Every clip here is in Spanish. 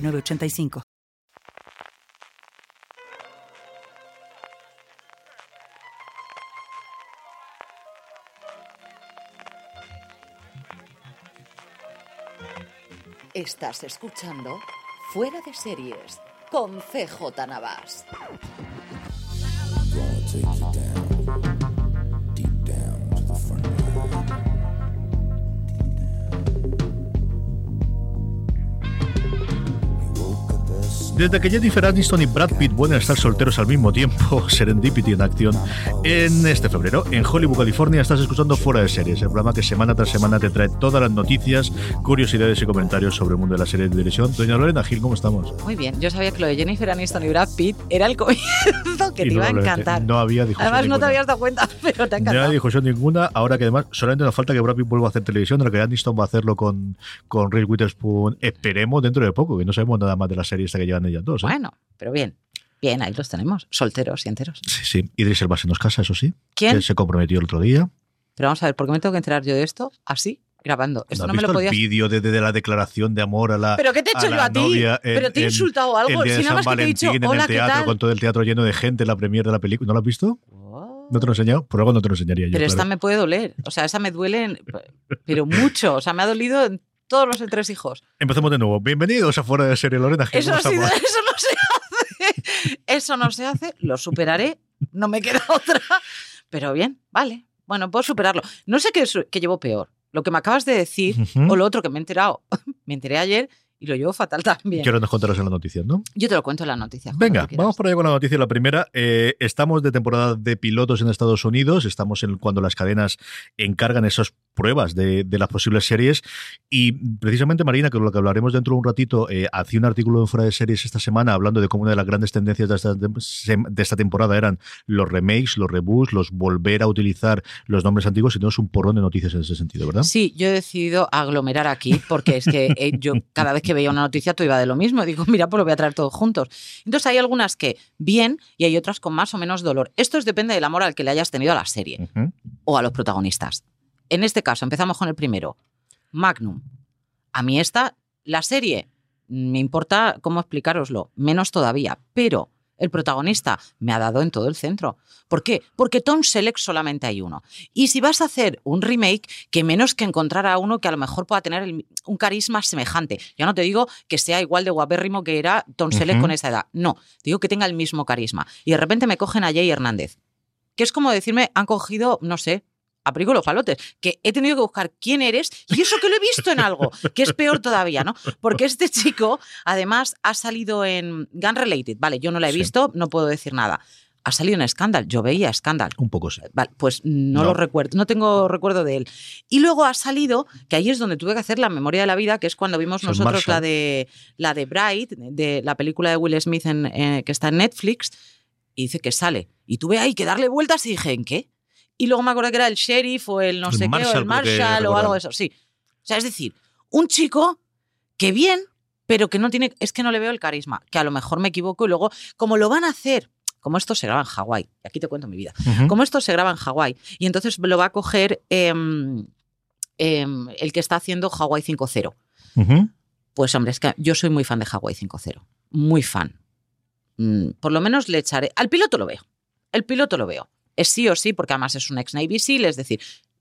985. Estás escuchando Fuera de Series con CJ Navas. Desde que Jennifer Aniston y Brad Pitt vuelven a estar solteros al mismo tiempo, Serendipity en acción, en este febrero, en Hollywood, California, estás escuchando Fuera de Series, el programa que semana tras semana te trae todas las noticias, curiosidades y comentarios sobre el mundo de la serie de televisión. Doña Lorena Gil, ¿cómo estamos? Muy bien, yo sabía que lo de Jennifer Aniston y Brad Pitt era el comienzo que te iba a encantar. No había discusión Además, ninguna. no te habías dado cuenta, pero te ha encantado. No había discusión ninguna. Ahora que además solamente nos falta que Brad Pitt vuelva a hacer televisión, ahora que Aniston va a hacerlo con, con Reese Witherspoon. Esperemos dentro de poco, que no sabemos nada más de la serie esta que llevan ellas dos. ¿eh? Bueno, pero bien. Bien, ahí los tenemos, solteros y enteros. Sí, sí. Idris Elba se nos casa, eso sí. ¿Quién? Que se comprometió el otro día. Pero vamos a ver, ¿por qué me tengo que enterar yo de esto así, grabando? Esto ¿No me lo podías... el vídeo de, de- de la declaración de amor a la ¿Pero qué te he hecho a yo a ti? novia en- ¿Pero te he insultado algo? El Si nada más que te he dicho, Valentín en hola, el ¿qué teatro tal? con todo el teatro lleno de gente, la premier de la película. ¿No lo has visto? ¿No te lo he enseñado? Por algo no te lo enseñaría yo. Pero esta me puede doler. O sea, esa me duele, pero mucho. O sea, me ha dolido en todos los tres hijos. Empezamos de nuevo. Bienvenidos a Fuera de Serie Lorena. Eso, eso no se hace. Eso no se hace. Lo superaré. No me queda otra. Pero bien, vale. Bueno, puedo superarlo. No sé qué, es- qué llevo peor. Lo que me acabas de decir o lo otro que me he enterado. me enteré ayer y lo llevo fatal también. Que ahora nos contarás en las noticias, ¿no? Yo te lo cuento en la noticia. Juan, Venga, vamos por ahí con la noticia. La primera, eh, estamos de temporada de pilotos en Estados Unidos, estamos en cuando las cadenas encargan esas pruebas de, de las posibles series y precisamente Marina, que lo que hablaremos dentro de un ratito, eh, hacía un artículo en Fuera de Series esta semana hablando de cómo una de las grandes tendencias de esta, de esta temporada eran los remakes, los reboots, los volver a utilizar los nombres antiguos y tenemos un porrón de noticias en ese sentido, ¿verdad? Sí, yo he decidido aglomerar aquí porque es que eh, yo cada vez que veía una noticia todo iba de lo mismo. Digo, mira, pues lo voy a traer todos juntos. Entonces hay algunas que bien y hay otras con más o menos dolor. Esto es, depende del amor al que le hayas tenido a la serie o a los protagonistas. En este caso, empezamos con el primero. Magnum. A mí esta, la serie, me importa cómo explicároslo, menos todavía, pero el protagonista me ha dado en todo el centro. ¿Por qué? Porque Tom Selleck solamente hay uno. Y si vas a hacer un remake, que menos que encontrar a uno que a lo mejor pueda tener el- un carisma semejante. Ya no te digo que sea igual de guapérrimo que era Tom Selleck con esa edad. No, digo que tenga el mismo carisma. Y de repente me cogen a Jay Hernández. Que es como decirme, han cogido, no sé, a Perico los palotes, que he tenido que buscar quién eres y eso que lo he visto en algo, que es peor todavía, ¿no? Porque este chico, además, ha salido en Gun Related, vale, yo no la he Sí. visto, no puedo decir nada. Ha salido en Scandal, yo veía Scandal. Un poco sí. Vale, pues no, No. lo recuerdo, no tengo recuerdo de él. Y luego ha salido, que ahí es donde tuve que hacer la memoria de la vida, que es cuando vimos Son nosotros Marshall. la de la de Bright, de la película de Will Smith en, eh, que está en Netflix, y dice que sale. Y tuve ahí que darle vueltas y dije, ¿en qué? Y luego me acordé que era el sheriff o el no El sé qué, o el Marshall o algo de eso, sí. O sea, es decir, un chico que bien, pero que no tiene, es que no le veo el carisma, que a lo mejor me equivoco y luego, como lo van a hacer, como esto se graba en Hawái, y aquí te cuento mi vida, como esto se graba en Hawái, y entonces lo va a coger em, em, el que está haciendo Hawái 5.0. Ujú. Pues hombre, es que yo soy muy fan de Hawái 5.0, muy fan. Mm, por lo menos le echaré, al piloto lo veo, el piloto lo veo, es sí o sí, porque además es un ex Navy SEAL, es decir,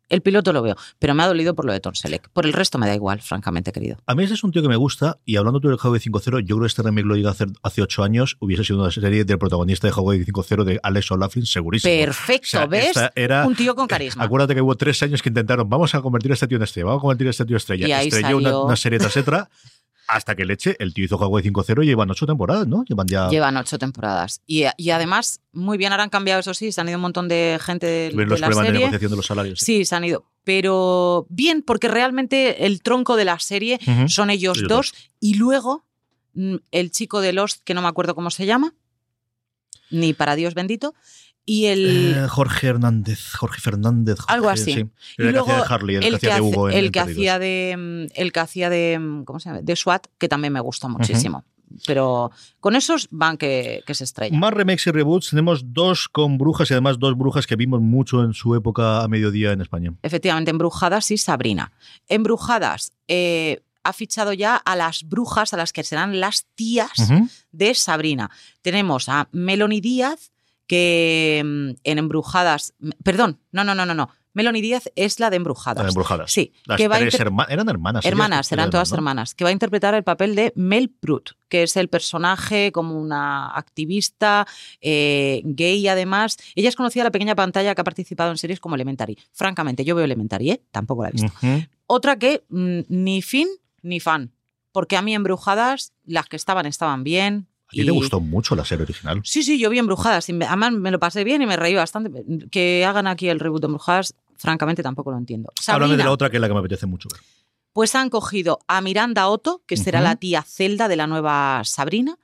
el piloto lo veo, pero me ha dolido por lo de Tom Selleck. Por el resto me da igual, francamente, querido. A mí ese es un tío que me gusta y hablando tú del Huawei 5.0, yo creo que este remake lo llega a hacer hace ocho años, hubiese sido una serie del protagonista de Huawei 5.0 de Alex O'Loughlin, segurísimo. Perfecto, O sea, ¿ves? era- Un tío con carisma. Acuérdate que hubo tres años que intentaron, vamos a convertir a este tío en estrella, vamos a convertir a este tío en estrella. Y ahí Estrelló una serie tras otra, hasta que leche, el tío hizo Huawei 5.0 y llevan ocho temporadas, ¿no? Llevan ya... Llevan ocho temporadas. Y, y además, muy bien, ahora han cambiado, eso sí, se han ido un montón de gente de, los la problemas de negociación de los salarios. Sí, se han ido. Pero bien, porque realmente el tronco de la serie son ellos Ellos dos. Y luego, mm, el chico de Lost, que no me acuerdo cómo se llama, ni para Dios bendito, y el... Eh, Jorge Hernández, Jorge Fernández. Jorge, Algo así. Sí. Y El que luego hacía de Harley, el, el que hacía de Hugo en el en que Perdidos. hacía de mm, el que hacía de mm, ¿cómo se llama? de SWAT que también me gusta muchísimo pero con esos van que, que se estrellan Más remakes y reboots. Tenemos dos con brujas y además dos brujas que vimos mucho en su época a mediodía en España. efectivamente Embrujadas y Sabrina Embrujadas eh, ha fichado ya a las brujas a las que serán las tías de Sabrina tenemos a Melanie Díaz que mm, en Embrujadas perdón no no no no no Melanie Díaz es la de Embrujadas La de embrujadas. sí Las que va tres herma- eran hermanas. Hermanas, eran todas ¿no? hermanas, que va a interpretar el papel de Mel Brut, que es el personaje como una activista eh, gay además. Ella es conocida la pequeña pantalla que ha participado en series como Elementary. Francamente, yo veo Elementary, ¿eh? tampoco la he visto. Otra que mm, ni fin ni fan, porque a mí embrujadas, las que estaban estaban bien. A ti te y- gustó mucho la serie original. Sí, sí, yo vi Embrujadas. Además, me lo pasé bien y me reí bastante. Que hagan aquí el reboot de Embrujadas, francamente, tampoco lo entiendo. Háblame de Sabrina. la otra que es la que me apetece mucho ver. Pues han cogido a Miranda Otto, que será la tía Zelda de la nueva Sabrina,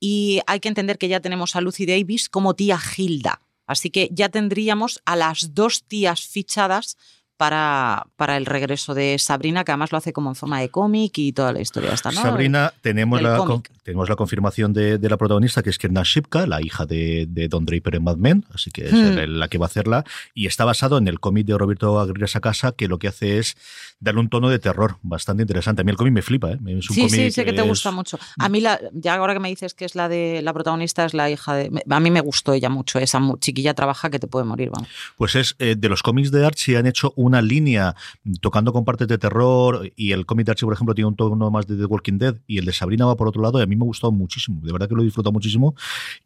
y hay que entender que ya tenemos a Lucy Davis como tía Hilda. Así que ya tendríamos a las dos tías fichadas para, para el regreso de Sabrina, que además lo hace como en forma de cómic y toda la historia esta, ¿no? Sabrina, tenemos la, con- tenemos la confirmación de, de la protagonista, que es Kierna Shipka, la hija de, de Don Draper en Mad Men, así que es Hmm. la que va a hacerla. Y está basado en el cómic de Roberto Aguirre Sacasa, que lo que hace es darle un tono de terror bastante interesante. A mí el cómic me flipa, ¿eh? Es un Sí, sí, sé que te es- gusta mucho. A mí, la, ya ahora que me dices que es la de la protagonista, es la hija de. A mí me gustó ella mucho. Esa chiquilla trabaja que te puede morir, vamos. Pues es eh, de los cómics de Archie han hecho una línea tocando con partes de terror y el cómic de Archie, por ejemplo, tiene un tono más de The Walking Dead y el de Sabrina va por otro lado y a mí me ha gustado muchísimo, de verdad que lo he disfrutado muchísimo.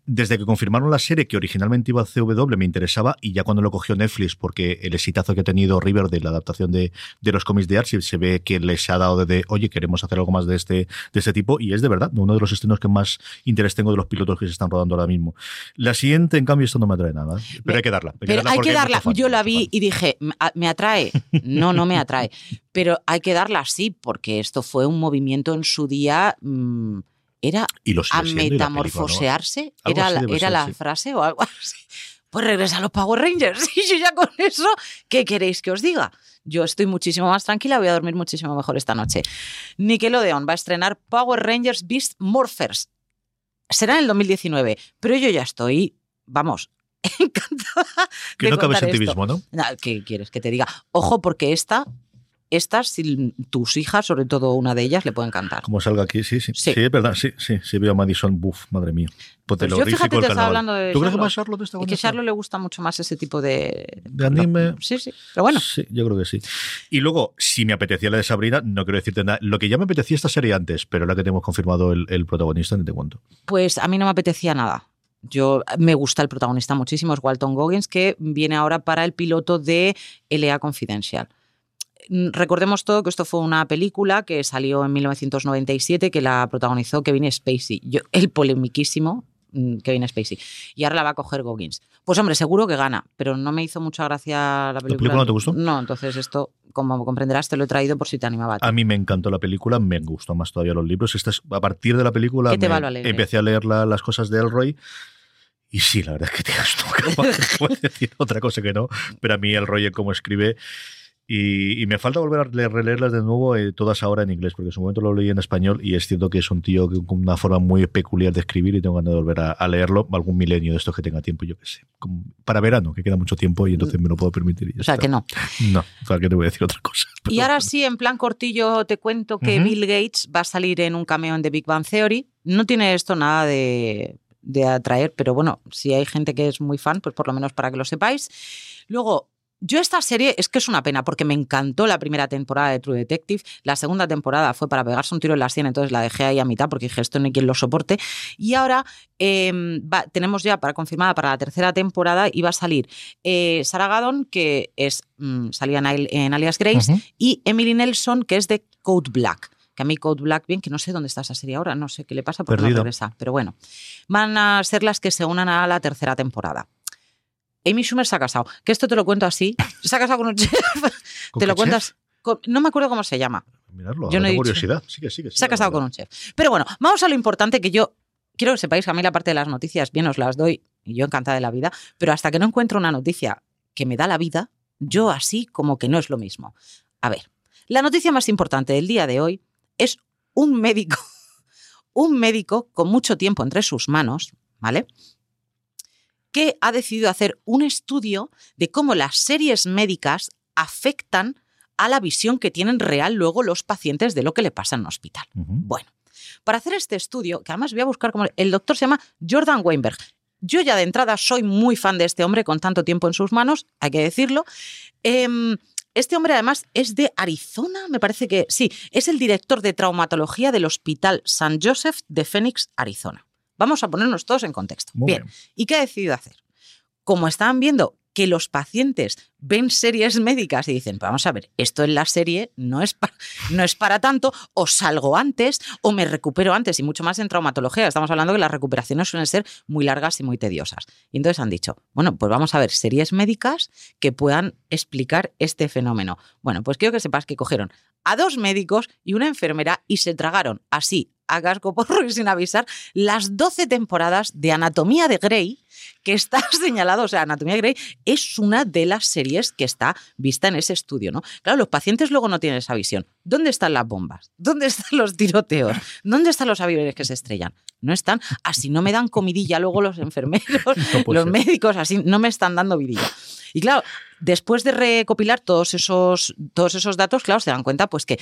Desde que confirmaron la serie que originalmente iba a CW me interesaba y ya cuando lo cogió Netflix porque el exitazo que ha tenido River de la adaptación de, de los cómics de Archie se ve que les ha dado de, oye, queremos hacer algo más de este, de este tipo y es de verdad uno de los estrenos que más interés tengo de los pilotos que se están rodando ahora mismo. La siguiente, en cambio, esto no me atrae nada, pero Me- hay que darla. Pero hay que mucho darla. fan, Yo la vi y dije, "Me- a- ¿me atrae? No, no me atrae. Pero hay que darla sí, porque esto fue un movimiento en su día. mm, era Y lo a siendo, y la película, ¿no? metamorfosearse. Era, así la, debe era ser, la sí. frase o algo así. Pues regresa a los Power Rangers. Y yo ya con eso, ¿qué queréis que os diga? Yo estoy muchísimo más tranquila, voy a dormir muchísimo mejor esta noche. Nickelodeon va a estrenar Power Rangers Beast Morphers. Será en el 2019, pero yo ya estoy, vamos, encantada. Que de no cabe contar esto. sentimismo, ¿no? ¿Qué quieres que te diga? Ojo, porque esta, estas, si tus hijas, sobre todo una de ellas, le puede encantar. Como salga aquí, sí, sí. Sí. Sí, es verdad, sí, sí. Sí, veo a Madison, buf, madre mía. Pues yo fíjate, te estaba hablando de ¿Tú crees que Charlotte. más Charlotte está Y que a eso? Charlo le gusta mucho más ese tipo de... De anime. Sí, sí. Pero bueno, Sí, yo creo que sí. Y luego, si me apetecía la de Sabrina, no quiero decirte nada. Lo que ya me apetecía esta serie antes, pero la que tenemos confirmado el, el protagonista, ni te cuento. pues a mí no me apetecía nada. Yo me gusta el protagonista muchísimo, es Walton Goggins, que viene ahora para el piloto de LA Confidential. Mm, Recordemos todo que esto fue una película que salió en 1997, que la protagonizó Kevin Spacey. El polemiquísimo Kevin Spacey. Y ahora la va a coger Goggins. Pues hombre, seguro que gana, pero no me hizo mucha gracia la película. película no te gustó? No, entonces esto, como comprenderás, te lo he traído por si te animaba. a. A mí me encantó la película, me gustó más todavía los libros. Esta es- a partir de la película ¿Qué te me- alegre? empecé a leer la- las cosas de Elroy. Y sí, la verdad es que tienes tú capaz de decir otra cosa que no, pero a mí Elroy en cómo escribe. Y, y me falta volver a leer- releerlas de nuevo, eh, todas ahora en inglés, porque en su momento lo leí en español y es cierto que es un tío que- con una forma muy peculiar de escribir y tengo ganas de volver a, a leerlo algún milenio de estos que tenga tiempo, yo qué sé. Como para verano, que queda mucho tiempo y entonces me lo puedo permitir. O sea, está. que no. No, o sea, que te voy a decir otra cosa. Y ahora sí, en plan cortillo, te cuento que. Bill Gates va a salir en un cameo en The Big Bang Theory. No tiene esto nada de, de atraer, pero bueno, si hay gente que es muy fan, pues por lo menos para que lo sepáis. Luego, yo esta serie es que es una pena porque me encantó la primera temporada de True Detective. La segunda temporada fue para pegarse un tiro en la sien, entonces la dejé ahí a mitad porque dije esto no hay quien lo soporte. Y ahora eh, va- tenemos ya para confirmada para la tercera temporada y va a salir eh, Sarah Gadon, que es mm, salía en, Al- en Alias Grace, y Emily Nelson, que es de Code Black. Que a mí Code Black, bien, que no sé dónde está esa serie ahora, no sé qué le pasa porque no Perdido. regresa. Pero bueno, van a ser las que se unan a la tercera temporada. Amy Schumer se ha casado. Que esto te lo cuento así. Se ha casado con un chef. ¿Con te lo cuentas. con- no me acuerdo cómo se llama. Mirarlo, Yo no he curiosidad. Se ha casado con un chef. Pero bueno, vamos a lo importante que yo quiero que sepáis que a mí la parte de las noticias bien os las doy y yo encantada de la vida, pero hasta que no encuentro una noticia que me da la vida, yo así como que no es lo mismo. A ver, la noticia más importante del día de hoy es un médico, un médico con mucho tiempo entre sus manos, ¿vale? Que ha decidido hacer un estudio de cómo las series médicas afectan a la visión que tienen real luego los pacientes de lo que le pasa en un hospital. Bueno, para hacer este estudio, que además voy a buscar como el doctor se llama Jordan Weinberg. Yo ya de entrada soy muy fan de este hombre con tanto tiempo en sus manos, hay que decirlo. Em, este hombre además es de Arizona, me parece que sí, es el director de traumatología del Hospital San Joseph de Phoenix, Arizona. Vamos a ponernos todos en contexto. Muy bien. bien. ¿Y qué ha decidido hacer? Como estaban viendo que los pacientes ven series médicas y dicen, vamos a ver, esto en la serie no es, pa- no es para tanto, o salgo antes, o me recupero antes, y mucho más en traumatología. Estamos hablando que las recuperaciones suelen ser muy largas y muy tediosas. Y entonces han dicho, bueno, pues vamos a ver series médicas que puedan explicar este fenómeno. Bueno, pues quiero que sepas que cogieron a dos médicos y una enfermera y se tragaron así, a casco porro y sin avisar, las 12 temporadas de Anatomía de Grey que está señalado, o sea, Anatomía de Grey es una de las series que está vista en ese estudio, ¿no? Claro, los pacientes luego no tienen esa visión. ¿Dónde están las bombas? ¿Dónde están los tiroteos? ¿Dónde están los aviones que se estrellan? No están. Así no me dan comidilla luego los enfermeros, No los ser. médicos, así no me están dando vidilla. Y claro, después de recopilar todos esos, todos esos datos, claro, se dan cuenta pues que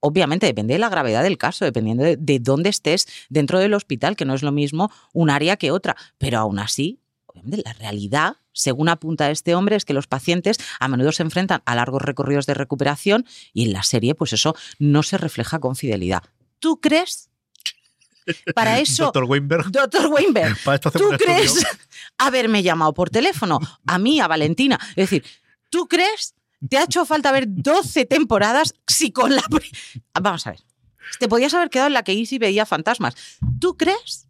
obviamente depende de la gravedad del caso, dependiendo de, de dónde estés dentro del hospital, que no es lo mismo un área que otra. Pero aún así, obviamente, la realidad, según apunta este hombre, es que los pacientes a menudo se enfrentan a largos recorridos de recuperación y en la serie, pues eso no se refleja con fidelidad. ¿Tú crees? Para eso, Doctor Weinberg, doctor Weinberg, para esto hacemos ¿Tú estudio. crees haberme llamado por teléfono? A mí, a Valentina. Es decir, ¿tú crees? ¿Te ha hecho falta ver 12 temporadas si con la... Vamos a ver. Te podías haber quedado en la que Easy veía fantasmas. ¿Tú crees?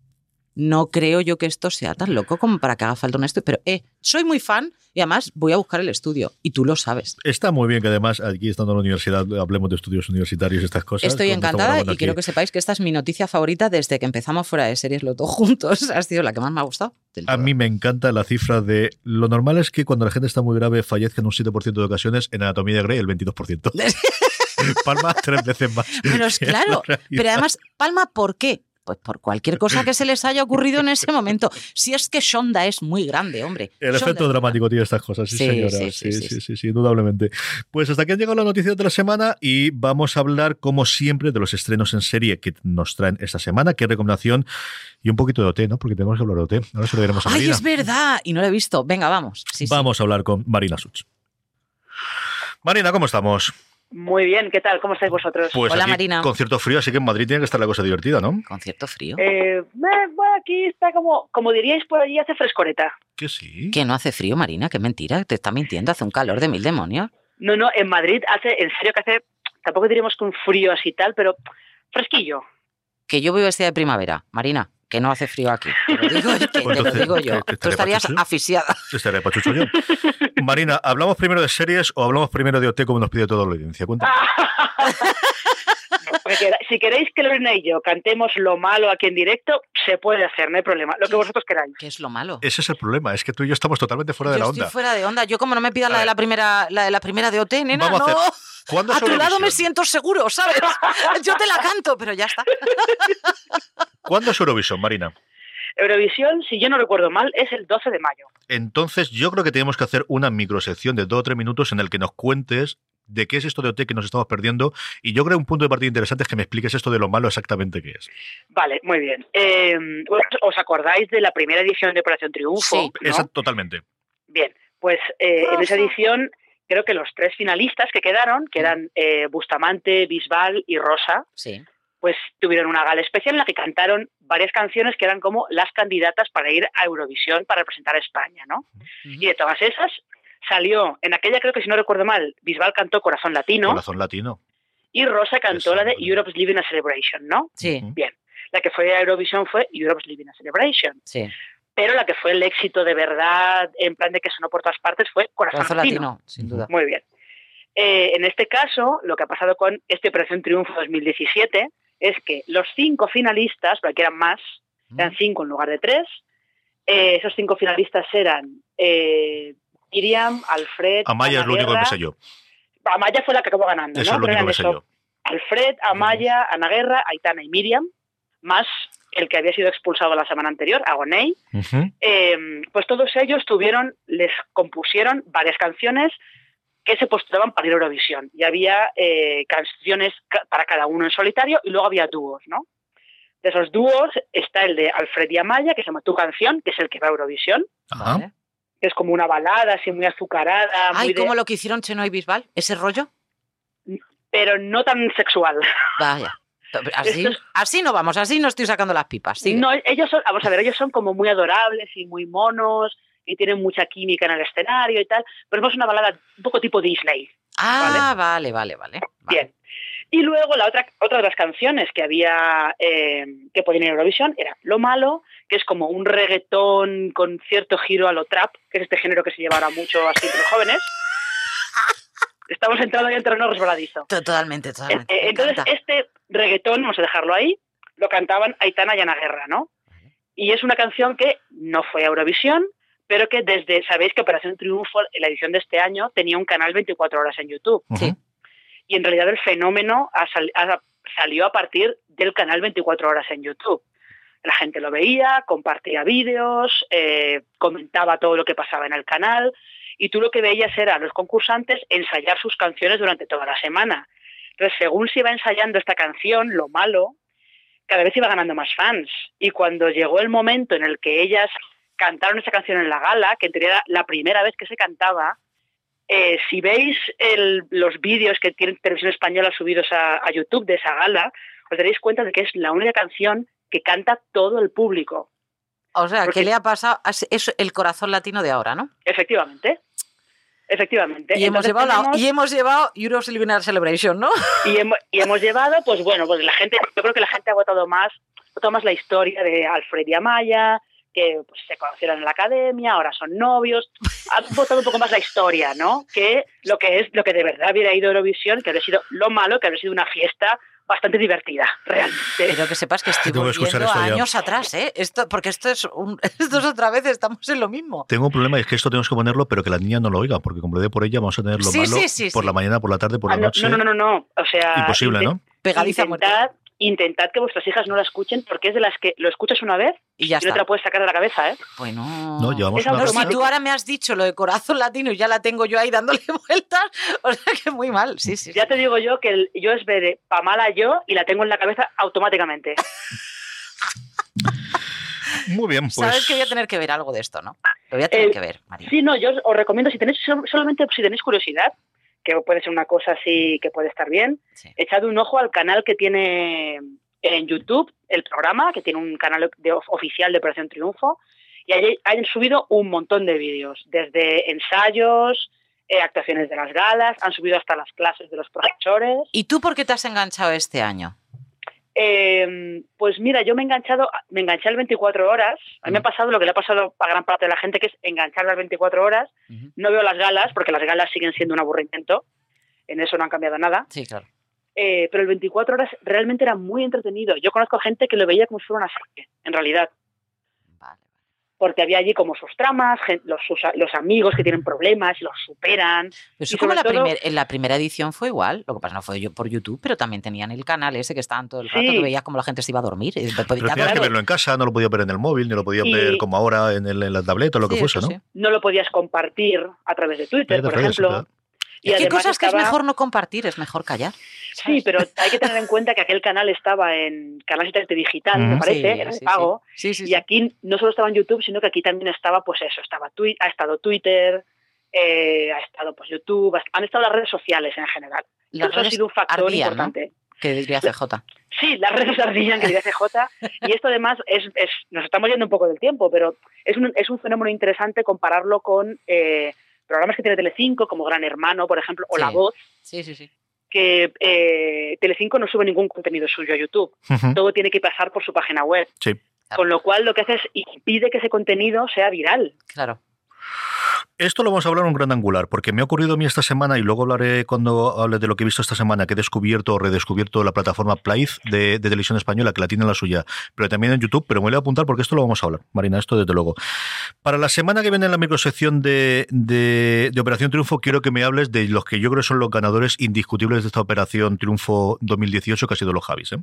No creo yo que esto sea tan loco como para que haga falta un estudio. Pero, eh, soy muy fan y además voy a buscar el estudio. Y tú lo sabes. Está muy bien que además aquí estando en la universidad hablemos de estudios universitarios y estas cosas. Estoy encantada y aquí. quiero que sepáis que esta es mi noticia favorita desde que empezamos fuera de series los dos juntos. Ha sido la que más me ha gustado. A mí me encanta la cifra de lo normal es que cuando la gente está muy grave fallezca en un 7% de ocasiones, en Anatomía de Grey el 22%. Palma tres veces más. Pero es claro, pero además, Palma, ¿por qué? Pues por cualquier cosa que se les haya ocurrido en ese momento. Si es que Shonda es muy grande, hombre. El Shonda efecto dramático tiene estas cosas, sí, Sí, señora. sí, Sí sí, sí indudablemente. Pues hasta aquí han llegado las noticias de la semana y vamos a hablar, como siempre, de los estrenos en serie que nos traen esta semana, qué recomendación y un poquito de OT, ¿no? Porque tenemos que hablar de OT. Ahora se lo diremos a ¡Ay, Marina. es verdad! Y no lo he visto. Venga, vamos. Vamos a hablar con Marina Such. Marina, ¿cómo estamos? Muy bien, ¿qué tal? ¿Cómo estáis vosotros? Pues Hola, aquí, Marina. con cierto frío, así que en Madrid tiene que estar la cosa divertida, ¿no? Concierto frío. Eh, eh, bueno, aquí está como, como diríais por allí, hace frescoreta. Que sí. Que no hace frío, Marina, qué mentira. Te está mintiendo, hace un calor de mil demonios. No, no, en Madrid hace, en serio que hace, tampoco diríamos que un frío así tal, pero fresquillo. Que yo voy vestida de primavera, Marina, que no hace frío aquí. Te lo digo, que te lo Entonces, digo yo. ¿qué- qué Tú estaría estarías pachucho? asfixiada. Estaré pachucho yo. Marina, ¿hablamos primero de series o hablamos primero de OT como nos pide toda la audiencia? Cuéntame. Si queréis que Lorena y yo cantemos lo malo aquí en directo, se puede hacer, no hay problema. Lo que vosotros queráis. ¿Qué es lo malo? Ese es el problema, es que tú y yo estamos totalmente fuera de la estoy onda. fuera de onda. Yo como no me pidan la de la primera, la de la primera de OT, nena, Vamos a no. hacer- ¿Cuándo es A tu lado me siento seguro, ¿sabes? Yo te la canto, pero ya está. ¿Cuándo es Eurovisión, Marina? Eurovisión, si yo no recuerdo mal, es el 12 de mayo. Entonces, yo creo que tenemos que hacer una microsección de dos o tres minutos en el que nos cuentes de qué es esto de OT que nos estamos perdiendo. Y yo creo que un punto de partida interesante es que me expliques esto de lo malo exactamente qué es. Vale, muy bien. Eh, bueno, ¿Os acordáis de la primera edición de Operación Triunfo? Sí. ¿no? Esa- totalmente. Bien, pues eh, en esa edición creo que los tres finalistas que quedaron, que eran eh, Bustamante, Bisbal y Rosa, Sí. pues tuvieron una gala especial en la que cantaron varias canciones que eran como las candidatas para ir a Eurovisión para representar a España, ¿no? Y de todas esas salió, en aquella creo que si no recuerdo mal, Bisbal cantó Corazón Latino Corazón latino. y Rosa cantó la de. Europe's Living a Celebration, ¿no? Sí. Bien, la que fue a Eurovisión fue Europe's Living a Celebration, sí. pero la que fue el éxito de verdad, en plan de que sonó por todas partes, fue Corazón, Corazón Latino. latino, sin duda. Muy bien. eh, en este caso, lo que ha pasado con este Operación Triunfo 2017 es que los cinco finalistas, porque eran más, eran cinco en lugar de tres, eh, esos cinco finalistas eran eh, Miriam, Alfred. Amaya es lo único que me sé yo. Amaya fue la que acabó ganando, Eso ¿no? es lo Pero único que sé eso, yo. Alfred, Amaya, Ana Guerra, Aitana y Miriam, más el que había sido expulsado la semana anterior, Agoney. Ujú. Eh, pues todos ellos tuvieron, les compusieron varias canciones que se postulaban para ir a Eurovisión. Y había eh, canciones ca- para cada uno en solitario y luego había dúos, ¿no? De esos dúos está el de Alfred y Amaya, que se llama Tu canción, que es el que va a Eurovisión. Que es como una balada así muy azucarada, muy Ay, de- como lo que hicieron Chenoy Bisbal, ese rollo. pero no tan sexual. Vaya. Así, es- así no vamos, así no estoy sacando las pipas. sigue. No, ellos son, vamos a ver, ellos son como muy adorables y muy monos y tienen mucha química en el escenario y tal, pero es una balada un poco tipo Disney. ah, vale, vale, vale. vale. Bien. Y luego la otra, otra de las canciones que había eh, que podían ir a Eurovisión era Lo Malo, que es como un reggaetón con cierto giro a lo trap, que es este género que se lleva ahora mucho así entre los jóvenes. Estamos entrando ya en terreno resbaladizo. To- Totalmente, totalmente. Eh, entonces, este reggaetón, vamos a dejarlo ahí, lo cantaban Aitana y Ana Guerra, ¿no? Y es una canción que no fue a Eurovisión, pero que desde, sabéis que Operación Triunfo, en la edición de este año, tenía un canal 24 horas en YouTube. Sí. Y en realidad el fenómeno ha sal- salió a partir del canal 24 horas en YouTube. La gente lo veía, compartía vídeos, eh, comentaba todo lo que pasaba en el canal y tú lo que veías era a los concursantes ensayar sus canciones durante toda la semana. Entonces, según se iba ensayando esta canción, lo malo, cada vez iba ganando más fans. Y cuando llegó el momento en el que ellas cantaron esa canción en la gala, que en teoría era la primera vez que se cantaba, eh, si veis el- los vídeos que tiene Televisión Española subidos a, a YouTube de esa gala, os daréis cuenta de que es la única canción que canta todo el público. O sea, porque- ¿qué le ha pasado? Es es el corazón latino de ahora, ¿no? Efectivamente. Efectivamente. Y hemos, llevado tenemos- y hemos llevado Euro Silver Celebration, ¿no? y hemos, y hemos llevado, pues bueno, pues la gente, yo creo que la gente ha votado más, votado más la historia de Alfred y Amaya, que pues, se conocieron en la academia, ahora son novios, ha votado un poco más la historia, ¿no? Que lo que es, lo que de verdad hubiera ido a Eurovisión, que habría sido lo malo, que habría sido una fiesta bastante divertida, realmente. Pero que sepas que estoy Tengo que escuchar volviendo ya. años atrás, ¿eh? Esto, porque esto es, un, esto es otra vez, estamos en lo mismo. Tengo un problema, es que esto tenemos que ponerlo, pero que la niña no lo oiga, porque como le dé por ella, vamos a tener lo Sí, malo sí, sí, por sí. la mañana, por la tarde, por Ah, la no, noche. no, no, no, no, o sea... Imposible, ¿no? Pegadiza a. intentad, que vuestras hijas no la escuchen, porque es de las que lo escuchas una vez Y ya y no te la puedes sacar de la cabeza, ¿eh? Bueno. No, llevamos una No, si tú ahora me has dicho lo de corazón latino y ya la tengo yo ahí dándole vueltas, o sea que muy mal, sí, sí. sí. Ya te digo yo que el- yo es ver Pamala yo y la tengo en la cabeza automáticamente. Muy bien, pues. Sabes que voy a tener que ver algo de esto, ¿no? Lo voy a tener Eh, que ver, María. Sí, no, yo os- os recomiendo, si tenéis sol- solamente si tenéis curiosidad, que puede ser una cosa así que puede estar bien, Sí. echad un ojo al canal que tiene en YouTube el programa, que tiene un canal de- oficial de Operación Triunfo, y allí han subido un montón de vídeos, desde ensayos, eh, actuaciones de las galas, han subido hasta las clases de los profesores. ¿Y tú por qué te has enganchado este año? Eh, pues mira, yo me he enganchado, me enganché al 24 horas. A mí me ha pasado lo que le ha pasado a gran parte de la gente, que es engancharme al 24 horas. No veo las galas, porque las galas siguen siendo un aburrimiento. En eso no han cambiado nada. Sí, claro. Eh, pero el 24 horas realmente era muy entretenido. Yo conozco gente que lo veía como si fuera una serie, en realidad. Porque había allí como sus tramas, los, sus- los amigos que tienen problemas y los superan. Eso Y como la todo- primer- en la primera edición fue igual, lo que pasa no fue yo por YouTube, pero también tenían el canal ese que estaban todo el rato, Sí. que veías como la gente se iba a dormir. podía- Pero tenías que claro. verlo en casa, no lo podía ver en el móvil, ni lo podía Y- ver como ahora en, el, en la tableta o lo que fuese, ¿no? sí. No lo podías compartir a través de Twitter, por redes, ejemplo. Y Es que cosas que es mejor no compartir, es mejor callar. Sí, pero hay que tener en cuenta que aquel canal estaba en Canal 7 Digital, me Ujú. parece, Sí, era de sí, pago. Sí. Y aquí no solo estaba en YouTube, sino que aquí también estaba, pues eso, estaba twi- ha estado Twitter, eh, ha estado pues YouTube, ha- han estado las redes sociales en general. Las Eso ha sido un factor ardían, ¿no? importante. Que diría CJ. Sí, las redes ardillan, que diría CJ. Y esto además es, es- nos estamos yendo un poco del tiempo, pero es un, es un fenómeno interesante compararlo con eh, programas que tiene Telecinco, como Gran Hermano, por ejemplo, o Sí. La Voz, Sí, sí, sí. que eh, Telecinco no sube ningún contenido suyo a YouTube. Todo tiene que pasar por su página web. Sí. Con lo cual lo que hace es impide que ese contenido sea viral. Claro. Esto lo vamos a hablar en un gran angular, porque me ha ocurrido a mí esta semana, y luego hablaré cuando hable de lo que he visto esta semana, que he descubierto o redescubierto la plataforma Playz de, televisión española, que la tiene en la suya, pero también en YouTube, pero me voy a apuntar porque esto lo vamos a hablar, Marina, esto desde luego. Para la semana que viene en la microsección de, de, Operación Triunfo, quiero que me hables de los que yo creo son los ganadores indiscutibles de esta Operación Triunfo 2018, que ha sido los Javis. ¿eh?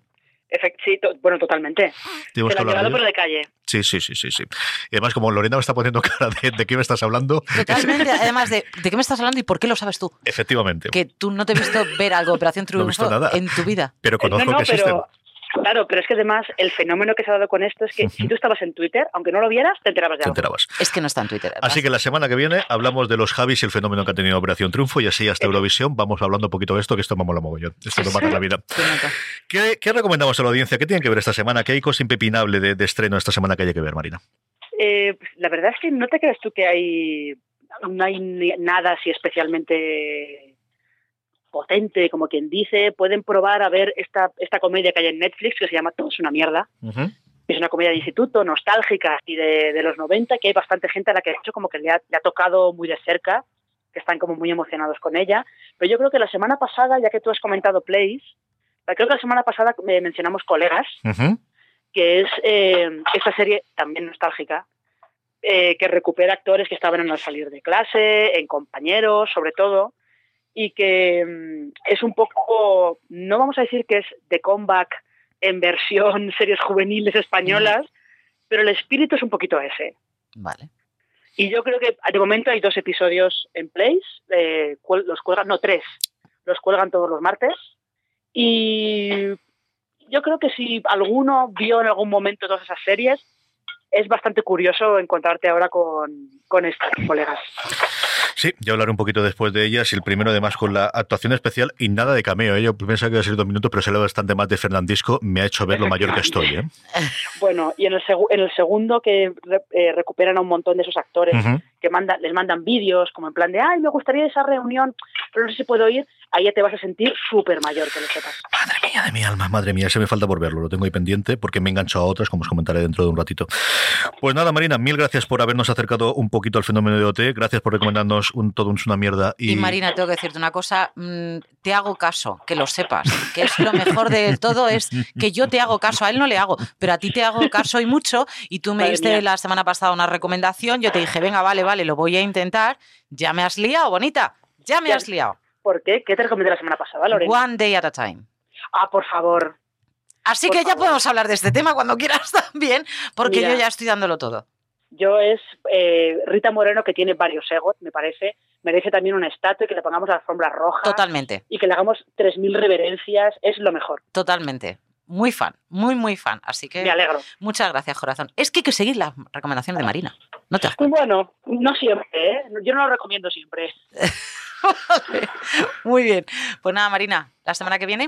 Sí, bueno, totalmente. Se lo ha llevado por de calle. Sí, sí, sí, sí, sí. Y además, como Lorena me está poniendo cara de, qué me estás hablando. Totalmente, además de, de qué me estás hablando y por qué lo sabes tú. Efectivamente. Que tú no te he visto ver algo Operación Triunfo en tu vida. Pero conozco que existen. Claro, pero es que además el fenómeno que se ha dado con esto es que si tú estabas en Twitter, aunque no lo vieras, te enterabas de algo. Te enterabas. Es que no está en Twitter. Así que la semana que viene hablamos de los Javis y el fenómeno que ha tenido Operación Triunfo y así hasta Eurovisión vamos hablando un poquito de esto, que esto me mola mogollón. Esto no mata la vida. ¿Qué, ¿Qué, recomendamos a la audiencia? ¿Qué tienen que ver esta semana? ¿Qué hay cosa impepinable de, estreno esta semana que haya que ver, Marina? Eh, pues, la verdad es que no te creas tú que hay no hay nada así especialmente potente, como quien dice, pueden probar a ver esta, esta comedia que hay en Netflix que se llama Todo es una mierda. Es una comedia de instituto, nostálgica y de, los 90, que hay bastante gente a la que de hecho como que le ha, tocado muy de cerca, que están como muy emocionados con ella. Pero yo creo que la semana pasada, ya que tú has comentado Place, creo que la semana pasada mencionamos Colegas, que es eh, esta serie también nostálgica, eh, que recupera actores que estaban en al salir de clase, en compañeros, sobre todo, y que mm, es un poco, no vamos a decir que es de comeback en versión series juveniles españolas, pero el espíritu es un poquito ese. Vale. Y yo creo que de momento hay dos episodios en Place, eh, los cuelgan, no, tres, los cuelgan todos los martes. Y yo creo que si alguno vio en algún momento todas esas series, es bastante curioso encontrarte ahora con, con estas colegas. Sí, yo hablaré un poquito después de ellas y el primero además con la actuación especial y nada de cameo. ¿eh? Yo pensaba que iba a ser dos minutos, pero se lo bastante más de Fernandisco. Me ha hecho ver lo mayor que estoy. ¿eh? Bueno, y en el, en el segundo que eh, recuperan a un montón de esos actores que mandan, les mandan vídeos como en plan de, ay, me gustaría esa reunión, pero no sé si puedo ir, ahí ya te vas a sentir súper mayor, que lo sepas. Madre mía de mi alma, madre mía, se me falta por verlo, lo tengo ahí pendiente porque me he enganchado a otras, como os comentaré dentro de un ratito. Pues nada, Marina, mil gracias por habernos acercado un poquito al fenómeno de OT, gracias por recomendarnos un todo un una mierda. Y... Marina, tengo que decirte una cosa, mm, te hago caso, que lo sepas, que es lo mejor de todo, es que yo te hago caso, a él no le hago, pero a ti te hago caso y mucho, y tú me diste la semana pasada una recomendación, yo te dije, venga, vale, vale, lo voy a intentar, ya me has liado, bonita, ya me has liado. ¿Por qué? ¿Qué te recomendé la semana pasada, Lorena? One day at a time. Ah, por favor. Así que ya podemos hablar de este tema cuando quieras también, porque yo ya estoy dándolo todo. Yo es eh, Rita Moreno, que tiene varios egos, me parece, merece también una estatua y que le pongamos la alfombra roja. Totalmente. Y que le hagamos 3.000 reverencias, es lo mejor. Totalmente. Muy fan, muy, muy fan. Así que. Me alegro. Muchas gracias, corazón. Es que hay que seguir la recomendación de Marina. No te Bueno, no siempre, ¿eh? Yo no lo recomiendo siempre. muy bien. Pues nada, Marina, la semana que viene.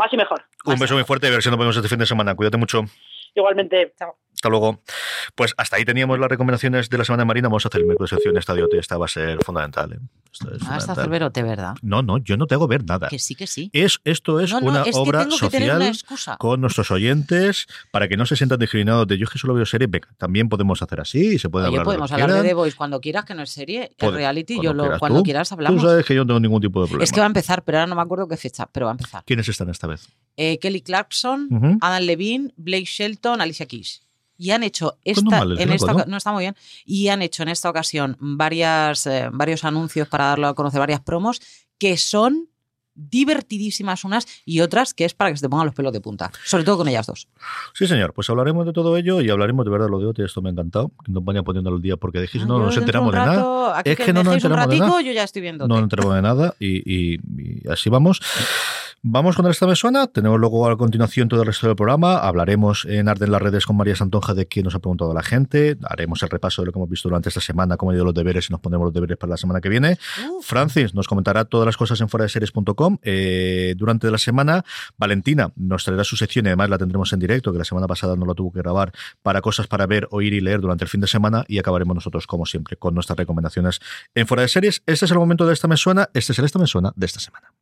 Más y mejor. Un beso muy fuerte y a ver si nos vemos este fin de semana. Cuídate mucho. Igualmente. Chao. Hasta luego. Pues hasta ahí teníamos las recomendaciones de la semana marina. Vamos a hacer el miércoles sección Estadio T. Esta va a ser fundamental. ¿eh? Esto es ah, hasta hacer verote, ¿verdad? No, no, yo no te hago ver nada. Que sí, que sí. Es, esto es una obra social con nuestros oyentes para que no se sientan discriminados de yo es que solo veo serie. Venga, también podemos hacer así y se puede hablar podemos de hablar de The Voice cuando quieras, que no es serie, es reality. Cuando yo lo, quieras cuando quieras hablamos. Tú sabes que yo no tengo ningún tipo de problema. Es que va a empezar, pero ahora no me acuerdo qué fecha, pero va a empezar. ¿Quiénes están esta vez? Eh, Kelly Clarkson, Adam Levine, Blake Shelton, Alicia Keys y han hecho esta, en esta ¿no? está muy bien y han hecho en esta ocasión varias eh, varios anuncios para darlo a conocer varias promos que son divertidísimas unas y otras que es para que se te pongan los pelos de punta, sobre todo con ellas dos. Sí, señor, pues hablaremos de todo ello y hablaremos de verdad lo de otro, esto me ha encantado, que nos vayan poniéndolo al día porque dijiste, no, nos enteramos de nada. Es que, no nos enteramos de nada. Yo ya estoy viendo. No nos enteramos de nada y, y así vamos. Vamos con esta suena. Tenemos luego a continuación todo el resto del programa. Hablaremos en Arden en las redes con María Santonja de qué nos ha preguntado la gente. Haremos el repaso de lo que hemos visto durante esta semana, cómo han ido los deberes y nos pondremos los deberes para la semana que viene. Francis nos comentará todas las cosas en fuera de series.com eh, durante la semana. Valentina nos traerá su sección y además la tendremos en directo, que la semana pasada no la tuvo que grabar, para cosas para ver, oír y leer durante el fin de semana. Y acabaremos nosotros, como siempre, con nuestras recomendaciones en fuera de series. Este es el momento de esta me suena. Este es el esta me suena de esta semana.